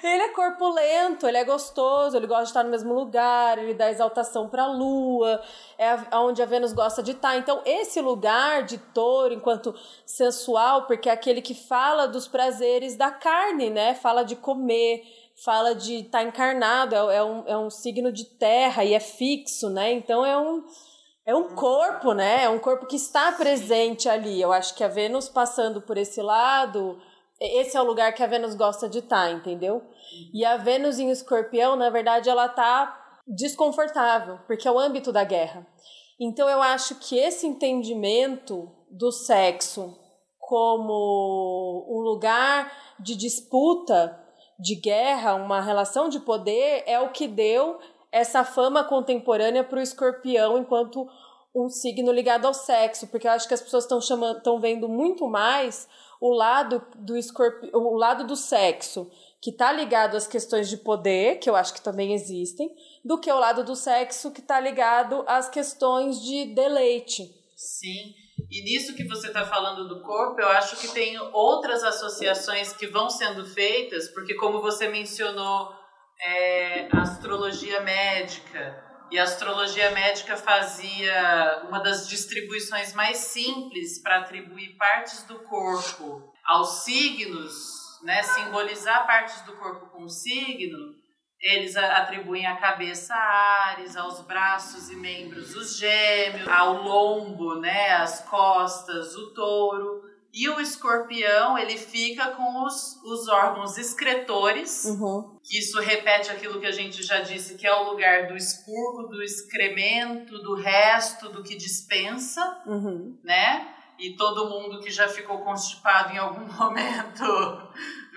ele é corpulento, ele é gostoso, ele gosta de estar no mesmo lugar, ele dá exaltação pra lua, é onde a Vênus gosta de estar. Então, esse lugar de touro, enquanto sensual, porque é aquele que fala dos prazeres da carne, né? Fala de comer fala de estar tá encarnado, é, é, um, é um signo de terra e é fixo, né? Então é um, é um corpo, né? É um corpo que está presente ali. Eu acho que a Vênus passando por esse lado, esse é o lugar que a Vênus gosta de estar, tá, entendeu? E a Vênus em escorpião, na verdade, ela tá desconfortável, porque é o âmbito da guerra. Então eu acho que esse entendimento do sexo como um lugar de disputa de guerra, uma relação de poder, é o que deu essa fama contemporânea para o escorpião enquanto um signo ligado ao sexo, porque eu acho que as pessoas estão chamando, estão vendo muito mais o lado do escorpião, o lado do sexo, que está ligado às questões de poder, que eu acho que também existem, do que o lado do sexo que está ligado às questões de deleite. Sim. E nisso que você está falando do corpo, eu acho que tem outras associações que vão sendo feitas, porque como você mencionou, é, a astrologia médica, e a astrologia médica fazia uma das distribuições mais simples para atribuir partes do corpo aos signos, né, simbolizar partes do corpo com signo, eles atribuem a cabeça a Ares, aos braços e membros os gêmeos, ao lombo, né, as costas, o touro. E o escorpião, ele fica com os, os órgãos excretores, uhum. que isso repete aquilo que a gente já disse, que é o lugar do expurgo, do excremento, do resto, do que dispensa, uhum. né? E todo mundo que já ficou constipado em algum momento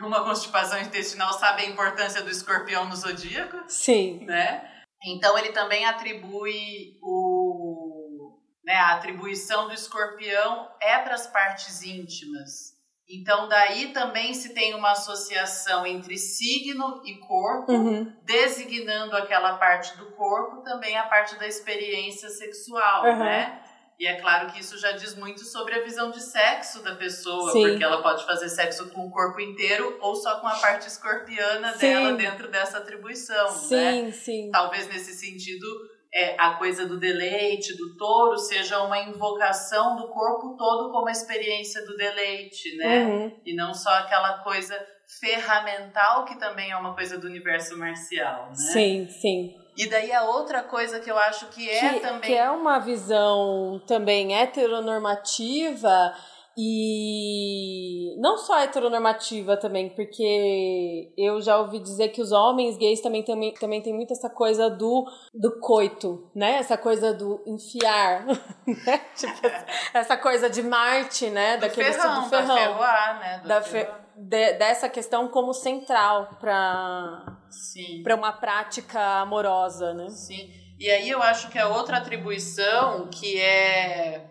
uma constipação intestinal sabe a importância do escorpião no zodíaco. Sim. Né? Então ele também atribui o, né, a atribuição do escorpião é para as partes íntimas. Então daí também se tem uma associação entre signo e corpo, uhum. designando aquela parte do corpo também a parte da experiência sexual, uhum. né? E é claro que isso já diz muito sobre a visão de sexo da pessoa, Sim. porque ela pode fazer sexo com o corpo inteiro ou só com a parte escorpiana sim. dela dentro dessa atribuição, sim, né? Sim. Talvez nesse sentido é, a coisa do deleite, do touro, seja uma invocação do corpo todo como a experiência do deleite, né? Uhum. E não só aquela coisa ferramental que também é uma coisa do universo marcial, né? Sim, sim. E daí a outra coisa que eu acho que é que, também. Que é uma visão também heteronormativa e não só heteronormativa também, porque eu já ouvi dizer que os homens gays também, também, também tem muito essa coisa do, do coito, né? Essa coisa do enfiar, né? Tipo, essa coisa de Marte, né? Do Daquele ferrão, do ferrão. da ferroar, né? Do Da ferroar. fe- de- dessa questão como central para uma prática amorosa, né? Sim. E aí eu acho que a outra atribuição que é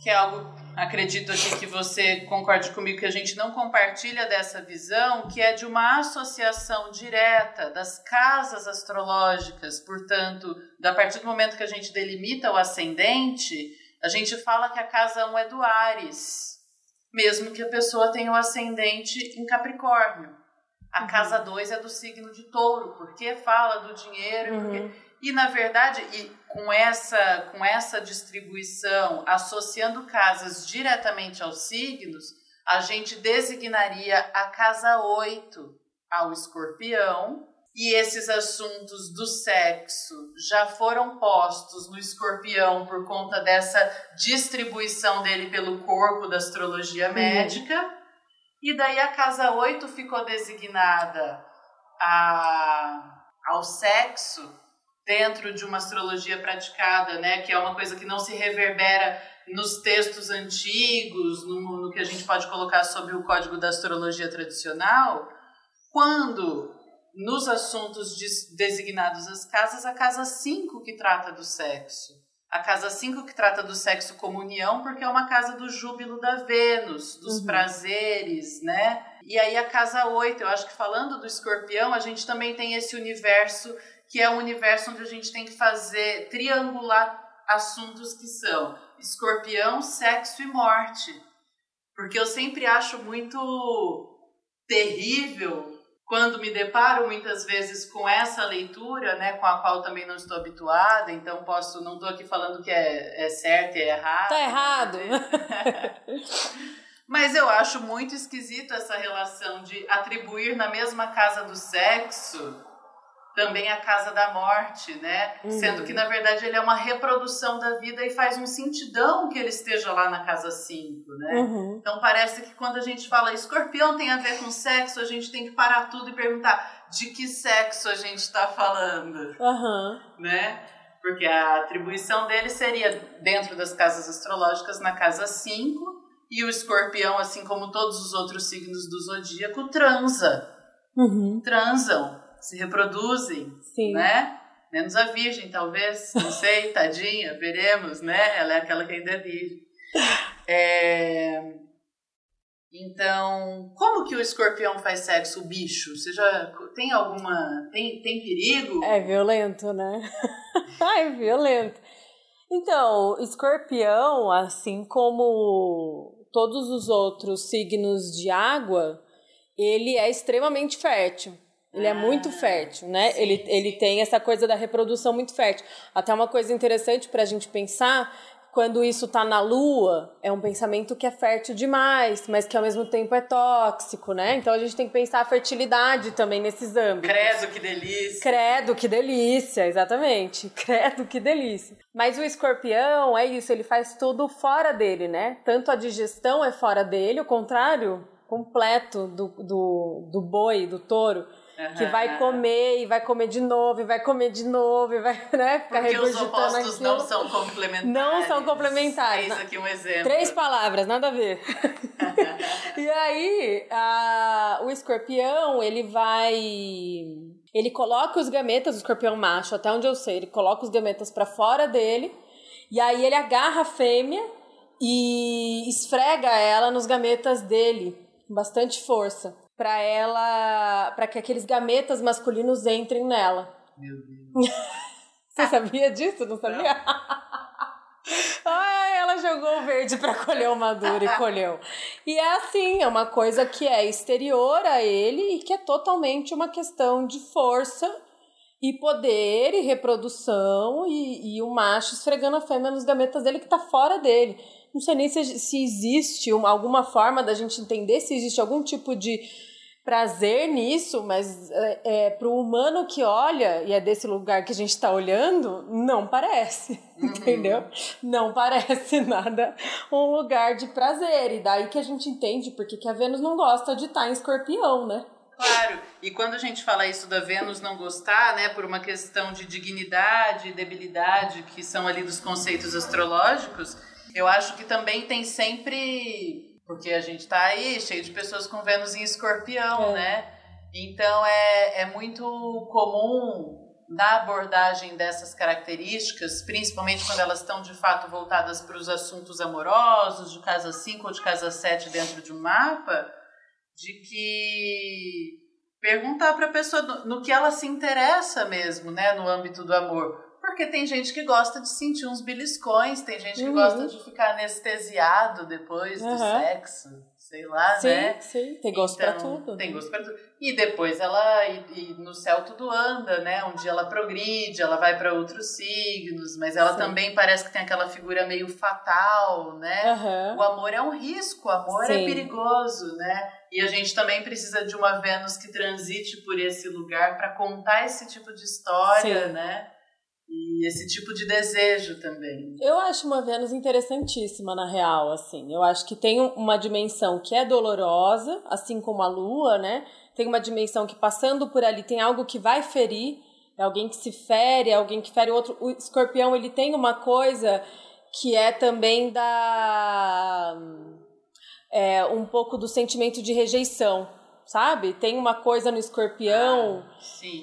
que é algo acredito que você concorde comigo que a gente não compartilha dessa visão, que é de uma associação direta das casas astrológicas, portanto, da partir do momento que a gente delimita o ascendente, a gente fala que a casa 1 é do Ares, mesmo que a pessoa tenha o ascendente em Capricórnio. A casa 2 é do signo de Touro, porque fala do dinheiro, porque Uhum. e na verdade, e com essa com essa distribuição, associando casas diretamente aos signos, a gente designaria a casa 8 ao Escorpião. E esses assuntos do sexo já foram postos no Escorpião por conta dessa distribuição dele pelo corpo da astrologia médica. E daí a casa 8 ficou designada a, ao sexo dentro de uma astrologia praticada, né, que é uma coisa que não se reverbera nos textos antigos, no, no que a gente pode colocar sobre o código da astrologia tradicional, quando nos assuntos des- designados às casas, a casa 5 que trata do sexo. A casa 5 que trata do sexo como união, porque é uma casa do júbilo da Vênus, dos Uhum. prazeres, né? E aí a casa 8, eu acho que falando do escorpião, a gente também tem esse universo que é um universo onde a gente tem que fazer, triangular assuntos que são escorpião, sexo e morte. Porque eu sempre acho muito terrível quando me deparo muitas vezes com essa leitura, né, com a qual também não estou habituada, então posso, não estou aqui falando que é, é certo e é errado. Tá errado. Mas eu acho muito esquisito essa relação de atribuir na mesma casa do sexo também a casa da morte, né? Uhum. Sendo que, na verdade, ele é uma reprodução da vida e faz um sentidão que ele esteja lá na casa 5, né? Uhum. Então parece que quando a gente fala escorpião tem a ver com sexo, a gente tem que parar tudo e perguntar de que sexo a gente está falando, Aham. né? Porque a atribuição dele seria dentro das casas astrológicas na casa 5 e o escorpião, assim como todos os outros signos do zodíaco, transa, Uhum. transam, se reproduzem, Sim. né? Menos a virgem, talvez, não sei, tadinha, veremos, né? Ela é aquela que ainda é virgem. É... Então, como que o escorpião faz sexo, o bicho? Você já tem alguma. Tem, tem perigo? É violento, né? é violento. Então, escorpião, assim como todos os outros signos de água, ele é extremamente fértil. Ele é Ah, muito fértil, né? sim, ele, ele tem essa coisa da reprodução muito fértil. Até uma coisa interessante para a gente pensar, quando isso tá na lua, é um pensamento que é fértil demais, mas que ao mesmo tempo é tóxico, né? Então a gente tem que pensar a fertilidade também nesses âmbitos. Credo, que delícia. Credo, que delícia, exatamente. Credo, que delícia. Mas o escorpião é isso, ele faz tudo fora dele, né? Tanto a digestão é fora dele, o contrário completo do, do, do boi, do touro, que Aham, vai comer e vai comer de novo, e vai comer de novo, e vai, né, ficar Porque os opostos aquilo. não são complementares. Não são complementares. Eis aqui um exemplo. Três palavras, nada a ver. e aí, a- o escorpião, ele vai. Ele coloca os gametas, o escorpião macho, até onde eu sei, ele coloca os gametas pra fora dele, e aí ele agarra a fêmea e esfrega ela nos gametas dele, com bastante força, pra ela. para que aqueles gametas masculinos entrem nela. Meu Deus. Você sabia disso? Não sabia? Ai, ela jogou o verde pra colher o maduro e colheu. E é assim, é uma coisa que é exterior a ele e que é totalmente uma questão de força e poder e reprodução e, e o macho esfregando a fêmea nos gametas dele que tá fora dele. Não sei nem se, se existe uma, alguma forma da gente entender se existe algum tipo de prazer nisso, mas é, é, para o humano que olha, e é desse lugar que a gente está olhando, não parece, uhum. entendeu? Não parece nada um lugar de prazer. E daí que a gente entende porque que a Vênus não gosta de estar tá em escorpião, né? Claro, e quando a gente fala isso da Vênus não gostar, né, por uma questão de dignidade e debilidade, que são ali dos conceitos astrológicos, eu acho que também tem sempre porque a gente está aí cheio de pessoas com Vênus em escorpião, é. né? Então é, é muito comum na abordagem dessas características, principalmente quando elas estão de fato voltadas para os assuntos amorosos, de casa 5 ou de casa 7 dentro de um mapa, de que perguntar para a pessoa no, no, que ela se interessa mesmo, né, no âmbito do amor. Porque tem gente que gosta de sentir uns beliscões, tem gente que uhum. gosta de ficar anestesiado depois uhum. do sexo, sei lá, sim, né? Sim, tem gosto então, pra tudo. Tem gosto pra tudo. E depois ela, e, e, no céu tudo anda, né? Um dia ela progride, ela vai para outros signos, mas ela sim. também parece que tem aquela figura meio fatal, né? Uhum. O amor é um risco, o amor é sim. é perigoso, né? E a gente também precisa de uma Vênus que transite por esse lugar para contar esse tipo de história, né? E esse tipo de desejo também. Eu acho uma Vênus interessantíssima na real, assim. Eu acho que tem uma dimensão que é dolorosa, assim como a Lua, né? Tem uma dimensão que passando por ali tem algo que vai ferir, é alguém que se fere, é alguém que fere o outro. O Escorpião ele tem uma coisa que é também da é, um pouco do sentimento de rejeição sabe? Tem uma coisa no escorpião ah,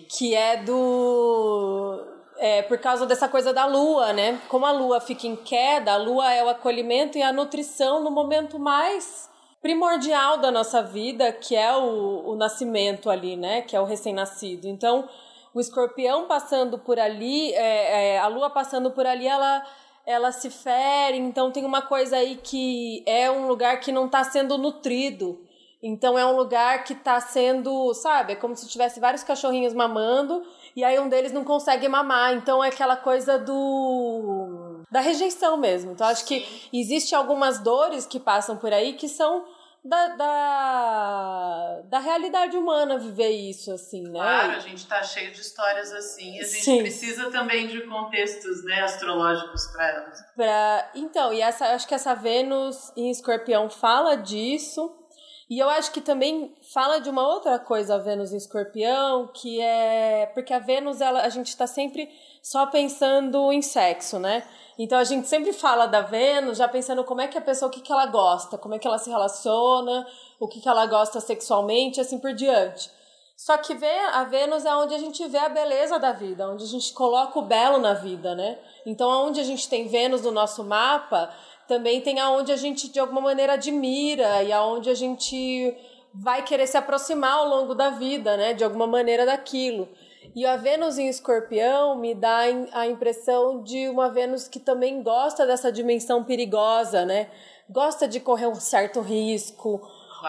que é do é, por causa dessa coisa da lua, né? Como a lua fica em queda, a lua é o acolhimento e a nutrição no momento mais primordial da nossa vida, que é o, o nascimento ali, né? Que é o recém-nascido. Então, o escorpião passando por ali, é, é, a lua passando por ali, ela ela se fere, então tem uma coisa aí que é um lugar que não está sendo nutrido. Então é um lugar que está sendo, sabe, é como se tivesse vários cachorrinhos mamando e aí um deles não consegue mamar. Então é aquela coisa do da rejeição mesmo. Então acho que existe algumas dores que passam por aí que são da, da, da realidade humana viver isso, assim, né? Claro, a gente tá cheio de histórias assim, a gente Sim. precisa também de contextos né, astrológicos para elas. Pra... Então, e essa, acho que essa Vênus em escorpião fala disso. E eu acho que também fala de uma outra coisa a Vênus em Escorpião, que é porque a Vênus ela, a gente está sempre só pensando em sexo, né? Então a gente sempre fala da Vênus já pensando como é que a pessoa, o que, que ela gosta, como é que ela se relaciona, o que, que ela gosta sexualmente, assim por diante. Só que vê, a Vênus é onde a gente vê a beleza da vida, onde a gente coloca o belo na vida, né? Então, onde a gente tem Vênus no nosso mapa, também tem aonde a gente de alguma maneira admira e aonde a gente vai querer se aproximar ao longo da vida, né, de alguma maneira daquilo. E a Vênus em Escorpião me dá a impressão de uma Vênus que também gosta dessa dimensão perigosa, né? Gosta de correr um certo risco,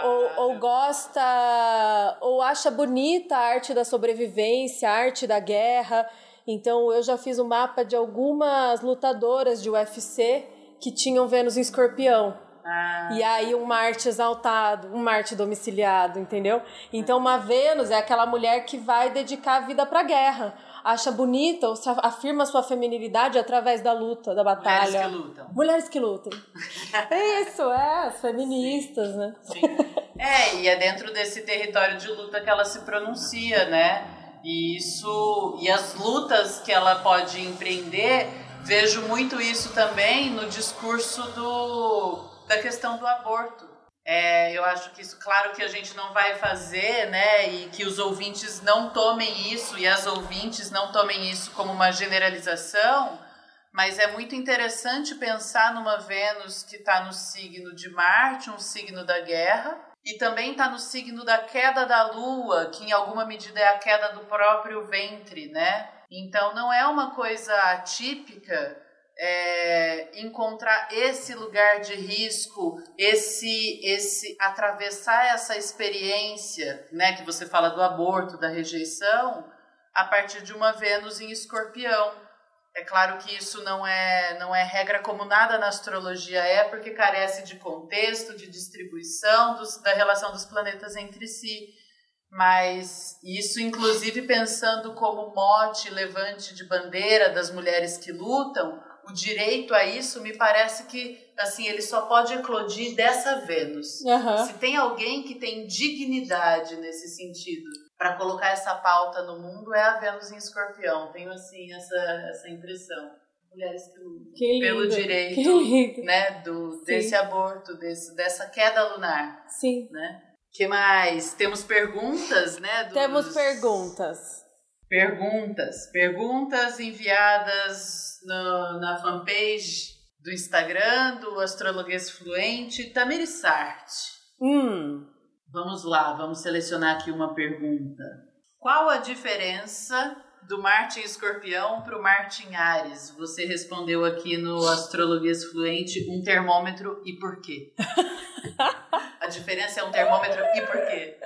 ou, ou gosta, ou acha bonita a arte da sobrevivência, a arte da guerra. Então eu já fiz um mapa de algumas lutadoras de UFC que tinham Vênus em escorpião. Ah. E aí um Marte exaltado, um Marte domiciliado, entendeu? Então uma Vênus é aquela mulher que vai dedicar a vida para a guerra. Acha bonita ou afirma sua feminilidade através da luta, da batalha. Mulheres que lutam. Mulheres que lutam. é isso, é, as feministas, Sim. né? Sim. É, e é dentro desse território de luta que ela se pronuncia, né? E isso, e as lutas que ela pode empreender Vejo muito isso também no discurso do, da questão do aborto. É, eu acho que isso, claro que a gente não vai fazer, né? E que os ouvintes não tomem isso e as ouvintes não tomem isso como uma generalização, mas é muito interessante pensar numa Vênus que está no signo de Marte, um signo da guerra, e também está no signo da queda da Lua, que em alguma medida é a queda do próprio ventre, né? Então não é uma coisa atípica é, encontrar esse lugar de risco, esse, esse atravessar essa experiência, né, que você fala do aborto, da rejeição, a partir de uma Vênus em Escorpião. É claro que isso não é não é regra como nada na astrologia é, porque carece de contexto, de distribuição dos, da relação dos planetas entre si. Mas isso, inclusive, pensando como mote levante de bandeira das mulheres que lutam, o direito a isso me parece que assim ele só pode eclodir dessa Vênus. Uhum. Se tem alguém que tem dignidade nesse sentido para colocar essa pauta no mundo é a Vênus em Escorpião. Tenho assim essa essa impressão. Mulheres que lutam Que pelo lindo, direito, né, do desse aborto, desse dessa queda lunar, Sim. né? Que mais? Temos perguntas, né? dos- Temos perguntas. Perguntas. Perguntas enviadas no- na fanpage do Instagram do Astrologuês Fluente, Tamiri Sarti. Hum. Vamos lá, vamos selecionar aqui uma pergunta. Qual a diferença do Marte em Escorpião para o Marte em Ares? Você respondeu aqui no Astrologuês Fluente um termômetro e por quê? a diferença é um termômetro e por quê?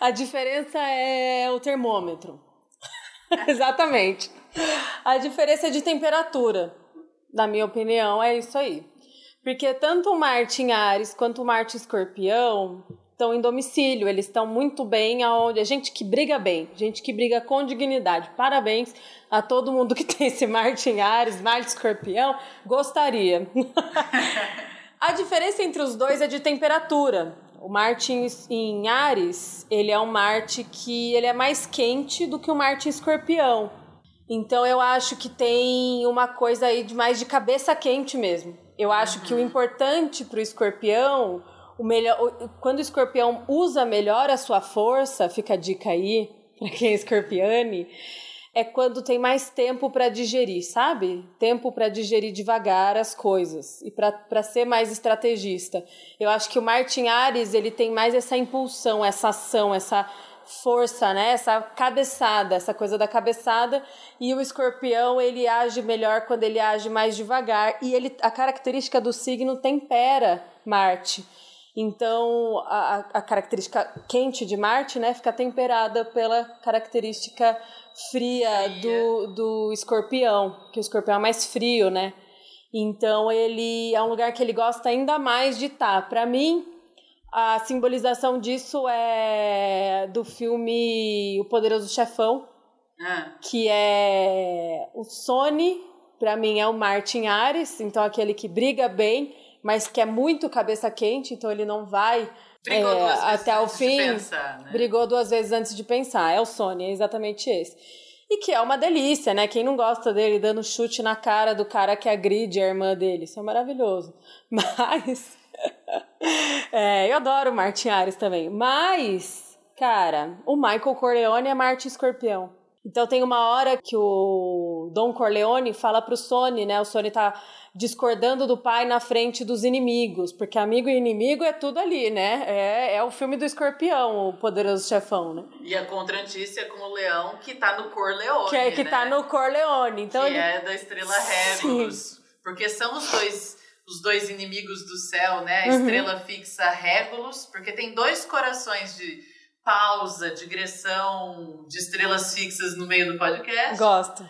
A diferença é o termômetro. Exatamente. A diferença é de temperatura. Na minha opinião, é isso aí. Porque tanto o Marte em Ares quanto o Marte em Escorpião estão em domicílio. Eles estão muito bem aonde. A gente que briga bem, gente que briga com dignidade. Parabéns a todo mundo que tem esse Marte em Ares, Marte Escorpião. Gostaria. A diferença entre os dois é de temperatura. O Marte em, Ares, ele é um Marte que ele é mais quente do que o Marte em Escorpião. Então eu acho que tem uma coisa aí de mais de cabeça quente mesmo. Eu acho que o importante para o escorpião, o melhor, quando o escorpião usa melhor a sua força, fica a dica aí para quem é escorpiane, é quando tem mais tempo para digerir, sabe? Tempo para digerir devagar as coisas e para ser mais estrategista. Eu acho que o Martin Ares, ele tem mais essa impulsão, essa ação, essa força, né? Essa cabeçada, essa coisa da cabeçada. E o escorpião, ele age melhor quando ele age mais devagar. E ele, a característica do signo tempera Marte. Então, a, a- característica quente de Marte, né, fica temperada pela característica fria, Fria. Do, do escorpião, que o escorpião é mais frio, né? Então, ele é um lugar que ele gosta ainda mais de estar. Para mim, a simbolização disso é do filme O Poderoso Chefão, Ah, que é o Sony, para mim é o Martin Ares, então aquele que briga bem, mas que é muito cabeça quente, então ele não vai brigou é, duas vezes até o fim. pensar, né? Brigou duas vezes antes de pensar. É o Sony, é exatamente esse. E que é uma delícia, né? Quem não gosta dele dando chute na cara do cara que agride a irmã dele. Isso é maravilhoso. Mas. é, eu adoro o Martin Ares também. Mas, cara, o Michael Corleone é Marte Escorpião. Então tem uma hora que o Don Corleone fala pro Sony, né? O Sony tá discordando do pai na frente dos inimigos, porque amigo e inimigo é tudo ali, né? É, é o filme do escorpião, o poderoso chefão, né? E a contrantícia com o leão que tá no Corleone, Que, é, que né? tá no Corleone. Então que ele... é da estrela Regulus. Porque são os dois, os dois inimigos do céu, né? A Uhum. estrela fixa Regulus, porque tem dois corações de pausa, digressão de estrelas fixas no meio do podcast. Gosto.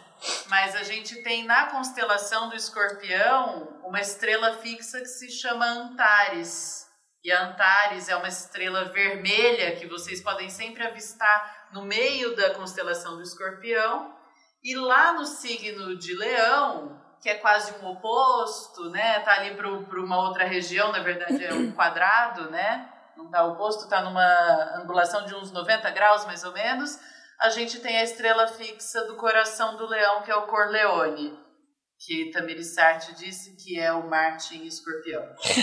Mas a gente tem na constelação do escorpião uma estrela fixa que se chama Antares. E Antares é uma estrela vermelha que vocês podem sempre avistar no meio da constelação do escorpião. E lá no signo de leão, que é quase um oposto, né? Tá ali para uma outra região, na verdade é um quadrado, né? Não tá oposto, tá numa angulação de uns 90 graus mais ou menos a gente tem a estrela fixa do coração do leão, que é o Corleone, que Tamiri Sartre disse que é o Marte em escorpião.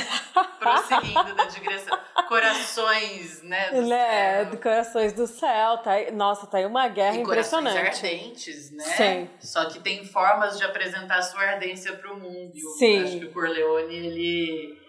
Prosseguindo da digressão. Corações, né? Do né? céu. Corações do Céu. Tá Nossa, tá aí uma guerra E corações impressionante. ardentes, né? Sim. Só que tem formas de apresentar a sua ardência para o mundo. E eu Sim. acho que o Corleone, ele,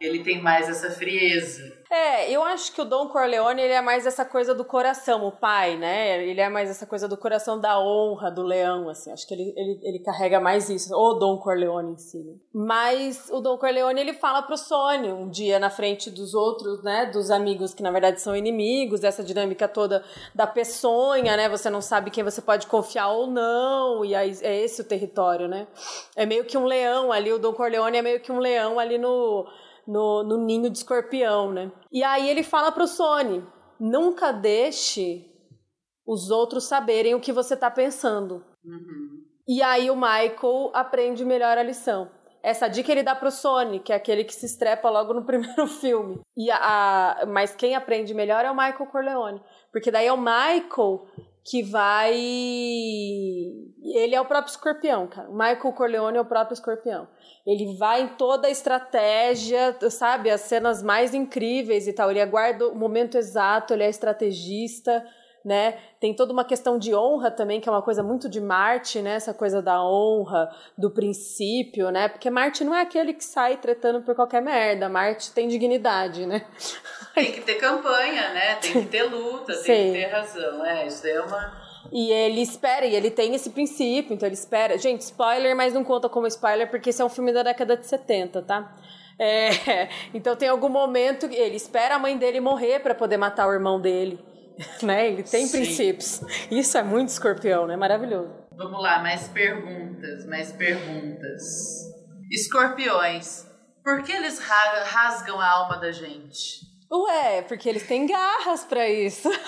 ele tem mais essa frieza. É, eu acho que o Dom Corleone ele é mais essa coisa do coração, o pai, né? Ele é mais essa coisa do coração da honra do leão, assim. Acho que ele, ele, ele carrega mais isso, o Dom Corleone em si. né? Mas o Dom Corleone ele fala pro Sônia um dia na frente dos outros, né? Dos amigos que na verdade são inimigos, essa dinâmica toda da peçonha, né? Você não sabe quem você pode confiar ou não, e aí é esse o território, né? É meio que um leão ali, o Dom Corleone é meio que um leão ali no no, no ninho de escorpião, né? E aí ele fala pro Sony, nunca deixe os outros saberem o que você está pensando. Uhum. E aí o Michael aprende melhor a lição. Essa dica ele dá pro Sony, que é aquele que se estrepa logo no primeiro filme. E a, a, mas quem aprende melhor é o Michael Corleone. Porque daí é o Michael que vai. Ele é o próprio escorpião, cara. O Michael Corleone é o próprio escorpião. Ele vai em toda a estratégia, sabe? As cenas mais incríveis e tal. Ele aguarda o momento exato, ele é estrategista né? Tem toda uma questão de honra também, que é uma coisa muito de Marte, né? Essa coisa da honra, do princípio, né? Porque Marte não é aquele que sai tretando por qualquer merda. Marte tem dignidade, né? Tem que ter campanha, né? Tem que ter luta, Sim. tem que ter razão. É, isso é uma. E ele espera, e ele tem esse princípio, então ele espera. Gente, spoiler, mas não conta como spoiler, porque esse é um filme da década de 70, tá? É, então tem algum momento que ele espera a mãe dele morrer para poder matar o irmão dele. Né? Ele tem Sim. princípios. Isso é muito escorpião, né? Maravilhoso. Vamos lá, mais perguntas, mais perguntas. Escorpiões, por que eles rasgam a alma da gente? Ué, porque eles têm garras para isso.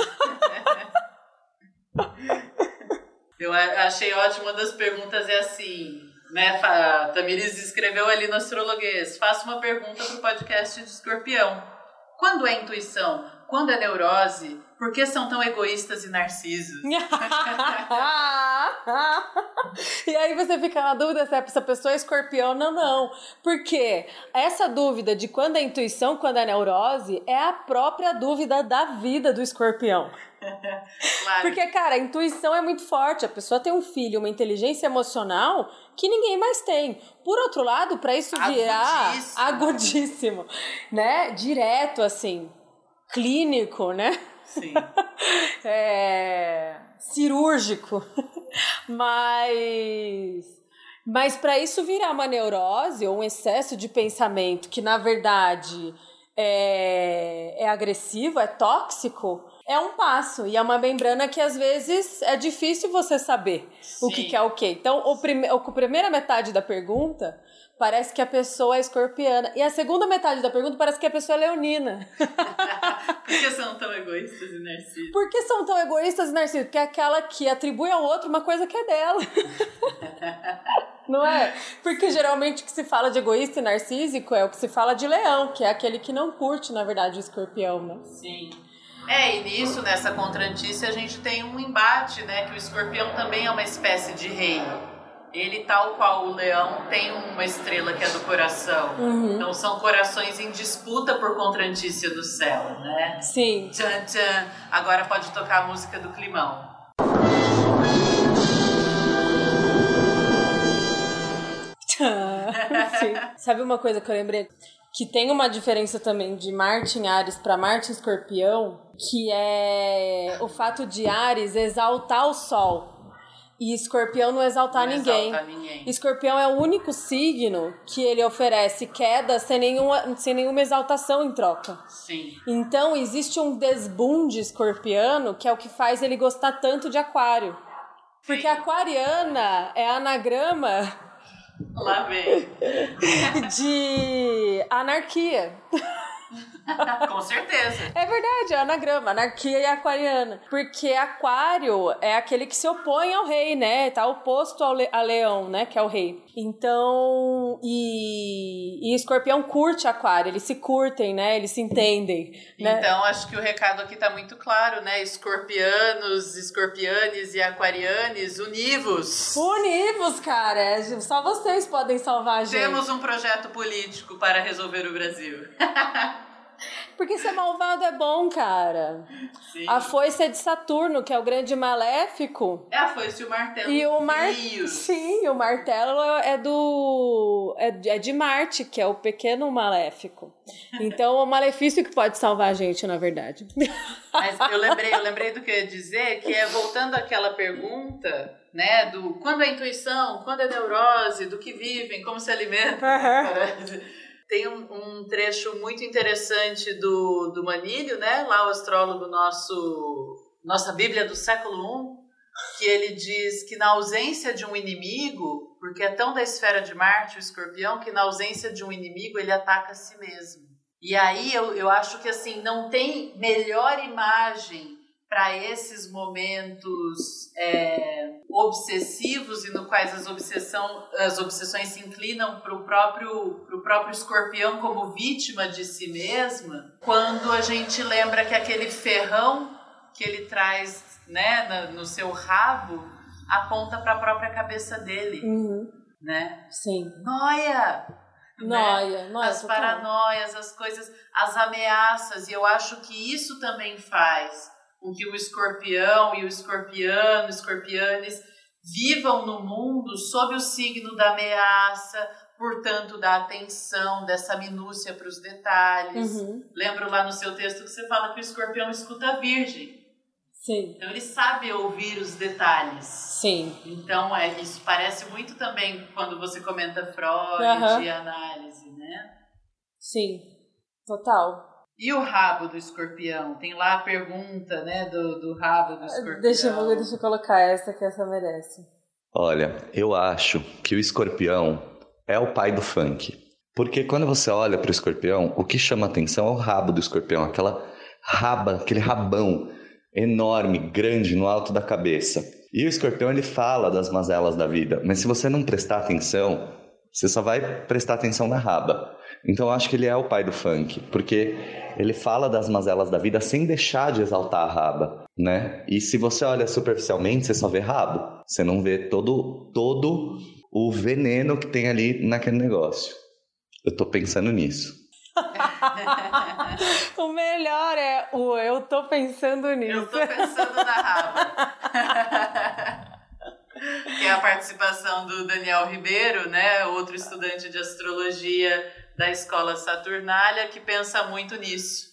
Eu achei ótimo, uma das perguntas é assim, né, a Tamiris escreveu ali no Astrologuês, faça uma pergunta pro podcast de escorpião. Quando é intuição? Quando é neurose? Por que são tão egoístas e narcisos? e aí você fica na dúvida se essa pessoa é escorpião ou não. Porque essa dúvida de quando é intuição, quando é neurose, é a própria dúvida da vida do escorpião. claro. Porque, cara, a intuição é muito forte. A pessoa tem um filho, uma inteligência emocional que ninguém mais tem. Por outro lado, para isso virar agudíssimo, né? Direto, assim, clínico, né? Sim. é, cirúrgico. Mas. Mas para isso virar uma neurose ou um excesso de pensamento que, na verdade, é, é agressivo, é tóxico, é um passo. E é uma membrana que às vezes é difícil você saber Sim. o que, que, é o quê. Então, o prime a primeira metade da pergunta parece que a pessoa é escorpiana. E a segunda metade da pergunta parece que a pessoa é leonina. Por que são tão egoístas e narcisistas? Por que são tão egoístas e narcisistas? Porque é aquela que atribui ao outro uma coisa que é dela. não é? Porque geralmente o que se fala de egoísta e narcísico é o que se fala de leão, que é aquele que não curte, na verdade, o escorpião, né? Sim. É, e nisso, nessa contrantícia, a gente tem um embate, né? Que o escorpião também é uma espécie de rei ele, tal qual o leão, tem uma estrela que é do coração. Uhum. Então são corações em disputa por contrantícia do céu, né? Sim. Tchan, tchan. Agora pode tocar a música do climão. Sabe uma coisa que eu lembrei? Que tem uma diferença também de Marte em Ares para Marte em Escorpião, que é o fato de Ares exaltar o Sol. E escorpião não exaltar não ninguém. Exalta ninguém. Escorpião é o único signo que ele oferece queda sem nenhuma, sem nenhuma exaltação em troca. Sim. Então existe um desbunde escorpiano que é o que faz ele gostar tanto de aquário. Porque aquariana é anagrama. Lá vem. De anarquia. Com certeza. É verdade, é anagrama, anarquia e aquariana. Porque aquário é aquele que se opõe ao rei, né? Tá oposto ao le a leão, né? Que é o rei. Então, e, e escorpião curte aquário, eles se curtem, né? Eles se entendem. Né? Então, acho que o recado aqui tá muito claro, né? Escorpianos, escorpianes e aquarianes, univos. Univos, cara. Só vocês podem salvar a gente. Temos um projeto político para resolver o Brasil. Porque ser malvado é bom, cara. Sim. A foice é de Saturno, que é o grande maléfico. É a foice e o martelo. E o mar... Sim, o martelo é do. É, é de Marte, que é o pequeno maléfico. Então, o malefício que pode salvar a gente, na verdade. Mas eu lembrei, eu lembrei do que eu ia dizer, que é voltando àquela pergunta, né? Do quando é intuição, quando é neurose, do que vivem, como se alimentam. Uhum. Tem um, um, trecho muito interessante do, do Manílio, né? Lá o astrólogo nosso, nossa Bíblia do século I, que ele diz que na ausência de um inimigo, porque é tão da esfera de Marte, o escorpião, que na ausência de um inimigo ele ataca a si mesmo. E aí eu, eu acho que assim, não tem melhor imagem para esses momentos é, obsessivos e no quais as, obsessão, as obsessões se inclinam para o próprio, pro próprio escorpião como vítima de si mesma, quando a gente lembra que aquele ferrão que ele traz né, no seu rabo aponta para a própria cabeça dele. Uhum. Né? Sim. Noia! Noia, né? noia as paranoias, as coisas, as ameaças, e eu acho que isso também faz com que o escorpião e o escorpiano, escorpianes vivam no mundo sob o signo da ameaça, portanto, da atenção, dessa minúcia para os detalhes. Uhum. Lembro lá no seu texto que você fala que o escorpião escuta a virgem. Sim. Então ele sabe ouvir os detalhes. Sim. Então é, isso parece muito também quando você comenta Freud uhum. e análise, né? Sim, total. E o rabo do escorpião? Tem lá a pergunta, né, do, do rabo do escorpião. Deixa eu, deixa eu colocar essa que essa merece. Olha, eu acho que o escorpião é o pai do funk. Porque quando você olha para o escorpião, o que chama atenção é o rabo do escorpião, aquela raba, aquele rabão enorme, grande no alto da cabeça. E o escorpião ele fala das mazelas da vida, mas se você não prestar atenção, você só vai prestar atenção na raba. Então eu acho que ele é o pai do funk, porque ele fala das mazelas da vida sem deixar de exaltar a raba, né? E se você olha superficialmente, você só vê rabo. Você não vê todo todo o veneno que tem ali naquele negócio. Eu tô pensando nisso. o melhor é o eu tô pensando nisso. Eu tô pensando na raba. que é a participação do Daniel Ribeiro, né, outro estudante de astrologia da escola Saturnália, que pensa muito nisso.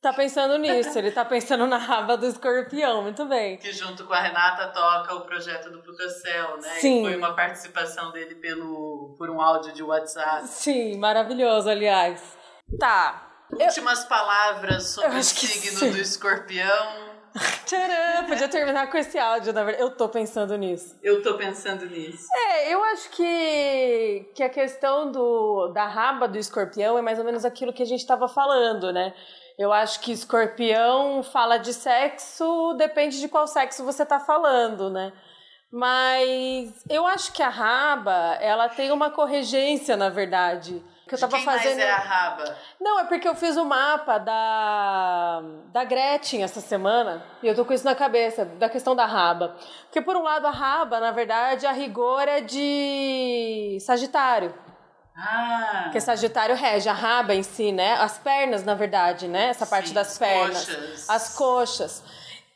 Tá pensando nisso, ele tá pensando na raba do escorpião, muito bem. Que junto com a Renata toca o projeto do Putacel, né? Sim. E foi uma participação dele pelo, por um áudio de WhatsApp. Sim, maravilhoso, aliás. Tá. Últimas eu... palavras sobre o signo do escorpião. Tcharam! Podia terminar com esse áudio, na verdade. Eu tô pensando nisso. Eu tô pensando nisso. É, eu acho que, que a questão do, da raba do escorpião é mais ou menos aquilo que a gente tava falando, né? Eu acho que escorpião fala de sexo, depende de qual sexo você tá falando, né? Mas eu acho que a raba, ela tem uma corregência, na verdade que eu tava quem fazendo. Mais é a raba? Não, é porque eu fiz o um mapa da, da Gretchen essa semana e eu tô com isso na cabeça, da questão da raba. Porque, por um lado, a raba, na verdade, a rigor é de Sagitário. Ah. Porque Sagitário rege a raba em si, né? As pernas, na verdade, né? Essa parte Sim, das pernas. Coxas. As coxas.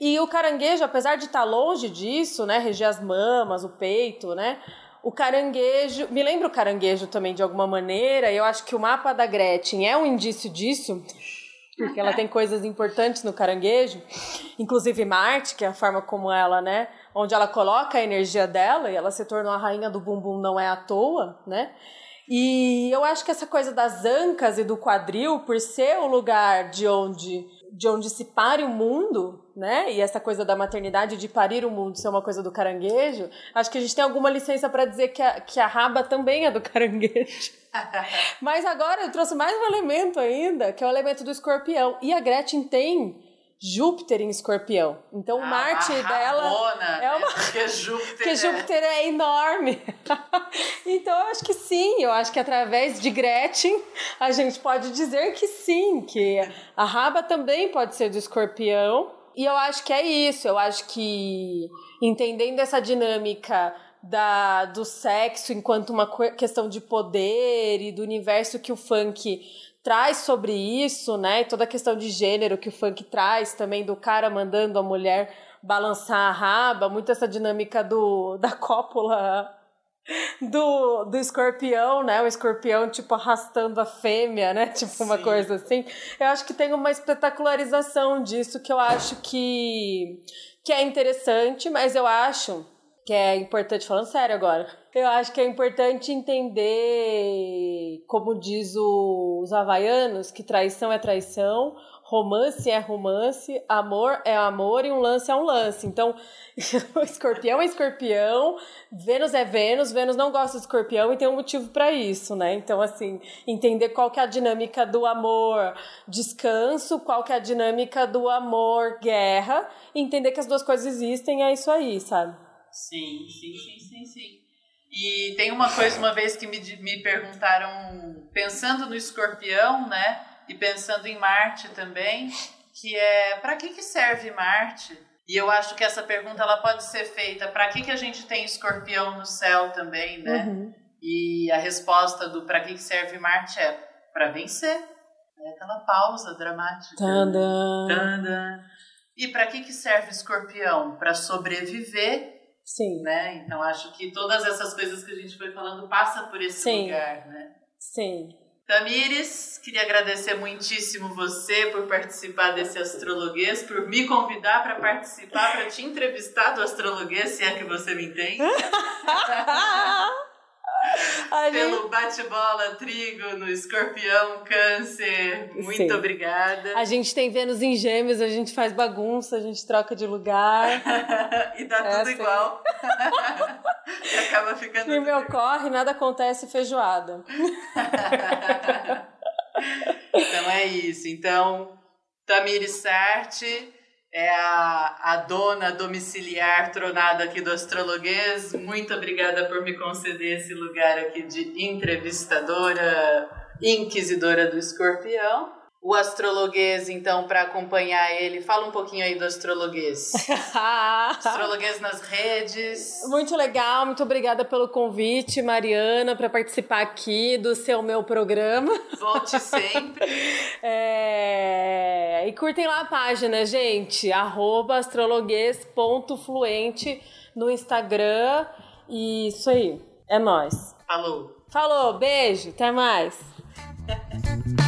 E o caranguejo, apesar de estar tá longe disso, né? Reger as mamas, o peito, né? O caranguejo, me lembra o caranguejo também de alguma maneira. Eu acho que o mapa da Gretchen é um indício disso, porque ela tem coisas importantes no caranguejo, inclusive Marte, que é a forma como ela, né, onde ela coloca a energia dela e ela se tornou a rainha do bumbum não é à toa, né? E eu acho que essa coisa das ancas e do quadril, por ser o lugar de onde de onde se pare o mundo, né? E essa coisa da maternidade de parir o mundo ser uma coisa do caranguejo, acho que a gente tem alguma licença para dizer que a, que a raba também é do caranguejo. Mas agora eu trouxe mais um elemento ainda, que é o elemento do escorpião. E a Gretchen tem Júpiter em escorpião. Então, ah, Marte dela rabona, é uma. Né? Porque Júpiter, porque Júpiter é... é enorme. então, eu acho que sim. Eu acho que através de Gretchen, a gente pode dizer que sim, que a raba também pode ser do escorpião. E eu acho que é isso. Eu acho que entendendo essa dinâmica da, do sexo enquanto uma questão de poder e do universo que o funk traz sobre isso, né? E toda a questão de gênero que o funk traz também do cara mandando a mulher balançar a raba, muito essa dinâmica do da cópula do, do escorpião, né? O escorpião, tipo, arrastando a fêmea, né? Tipo, Sim. uma coisa assim. Eu acho que tem uma espetacularização disso que eu acho que, que é interessante, mas eu acho que é importante, falando sério agora, eu acho que é importante entender, como diz os havaianos, que traição é traição, romance é romance, amor é amor e um lance é um lance. Então, o escorpião é escorpião, Vênus é Vênus, Vênus não gosta de escorpião e tem um motivo para isso, né? Então, assim, entender qual que é a dinâmica do amor descanso, qual que é a dinâmica do amor guerra, entender que as duas coisas existem, é isso aí, sabe? Sim, sim, sim, sim, sim. E tem uma coisa, uma vez que me, me perguntaram, pensando no escorpião, né? E pensando em Marte também, que é para que, que serve Marte? E eu acho que essa pergunta ela pode ser feita para que, que a gente tem escorpião no céu também, né? Uhum. E a resposta do para que, que serve Marte é para vencer. É aquela pausa dramática. Tandã. Tandã. E para que, que serve escorpião? Para sobreviver. Sim. Né? Então acho que todas essas coisas que a gente foi falando passa por esse Sim. lugar, né? Sim. Tamires, queria agradecer muitíssimo você por participar desse astrologuês, por me convidar para participar, para te entrevistar do astrologuês, se é que você me entende. Pelo bate-bola, trigo, no escorpião, câncer. Muito Sim. obrigada. A gente tem Vênus em gêmeos, a gente faz bagunça, a gente troca de lugar. e dá é tudo assim. igual. e acaba ficando. Se me ocorre, nada acontece feijoada. então é isso. Então, Tamiri Sarti é a, a dona domiciliar tronada aqui do Astrologuês. Muito obrigada por me conceder esse lugar aqui de entrevistadora, inquisidora do escorpião o astrologuês, então, para acompanhar ele. Fala um pouquinho aí do astrologuês. astrologuês nas redes. Muito legal, muito obrigada pelo convite, Mariana, para participar aqui do seu meu programa. Volte sempre. é... E curtem lá a página, gente, astrologuês.fluente no Instagram. E isso aí, é nós. Falou. Falou, beijo, até mais.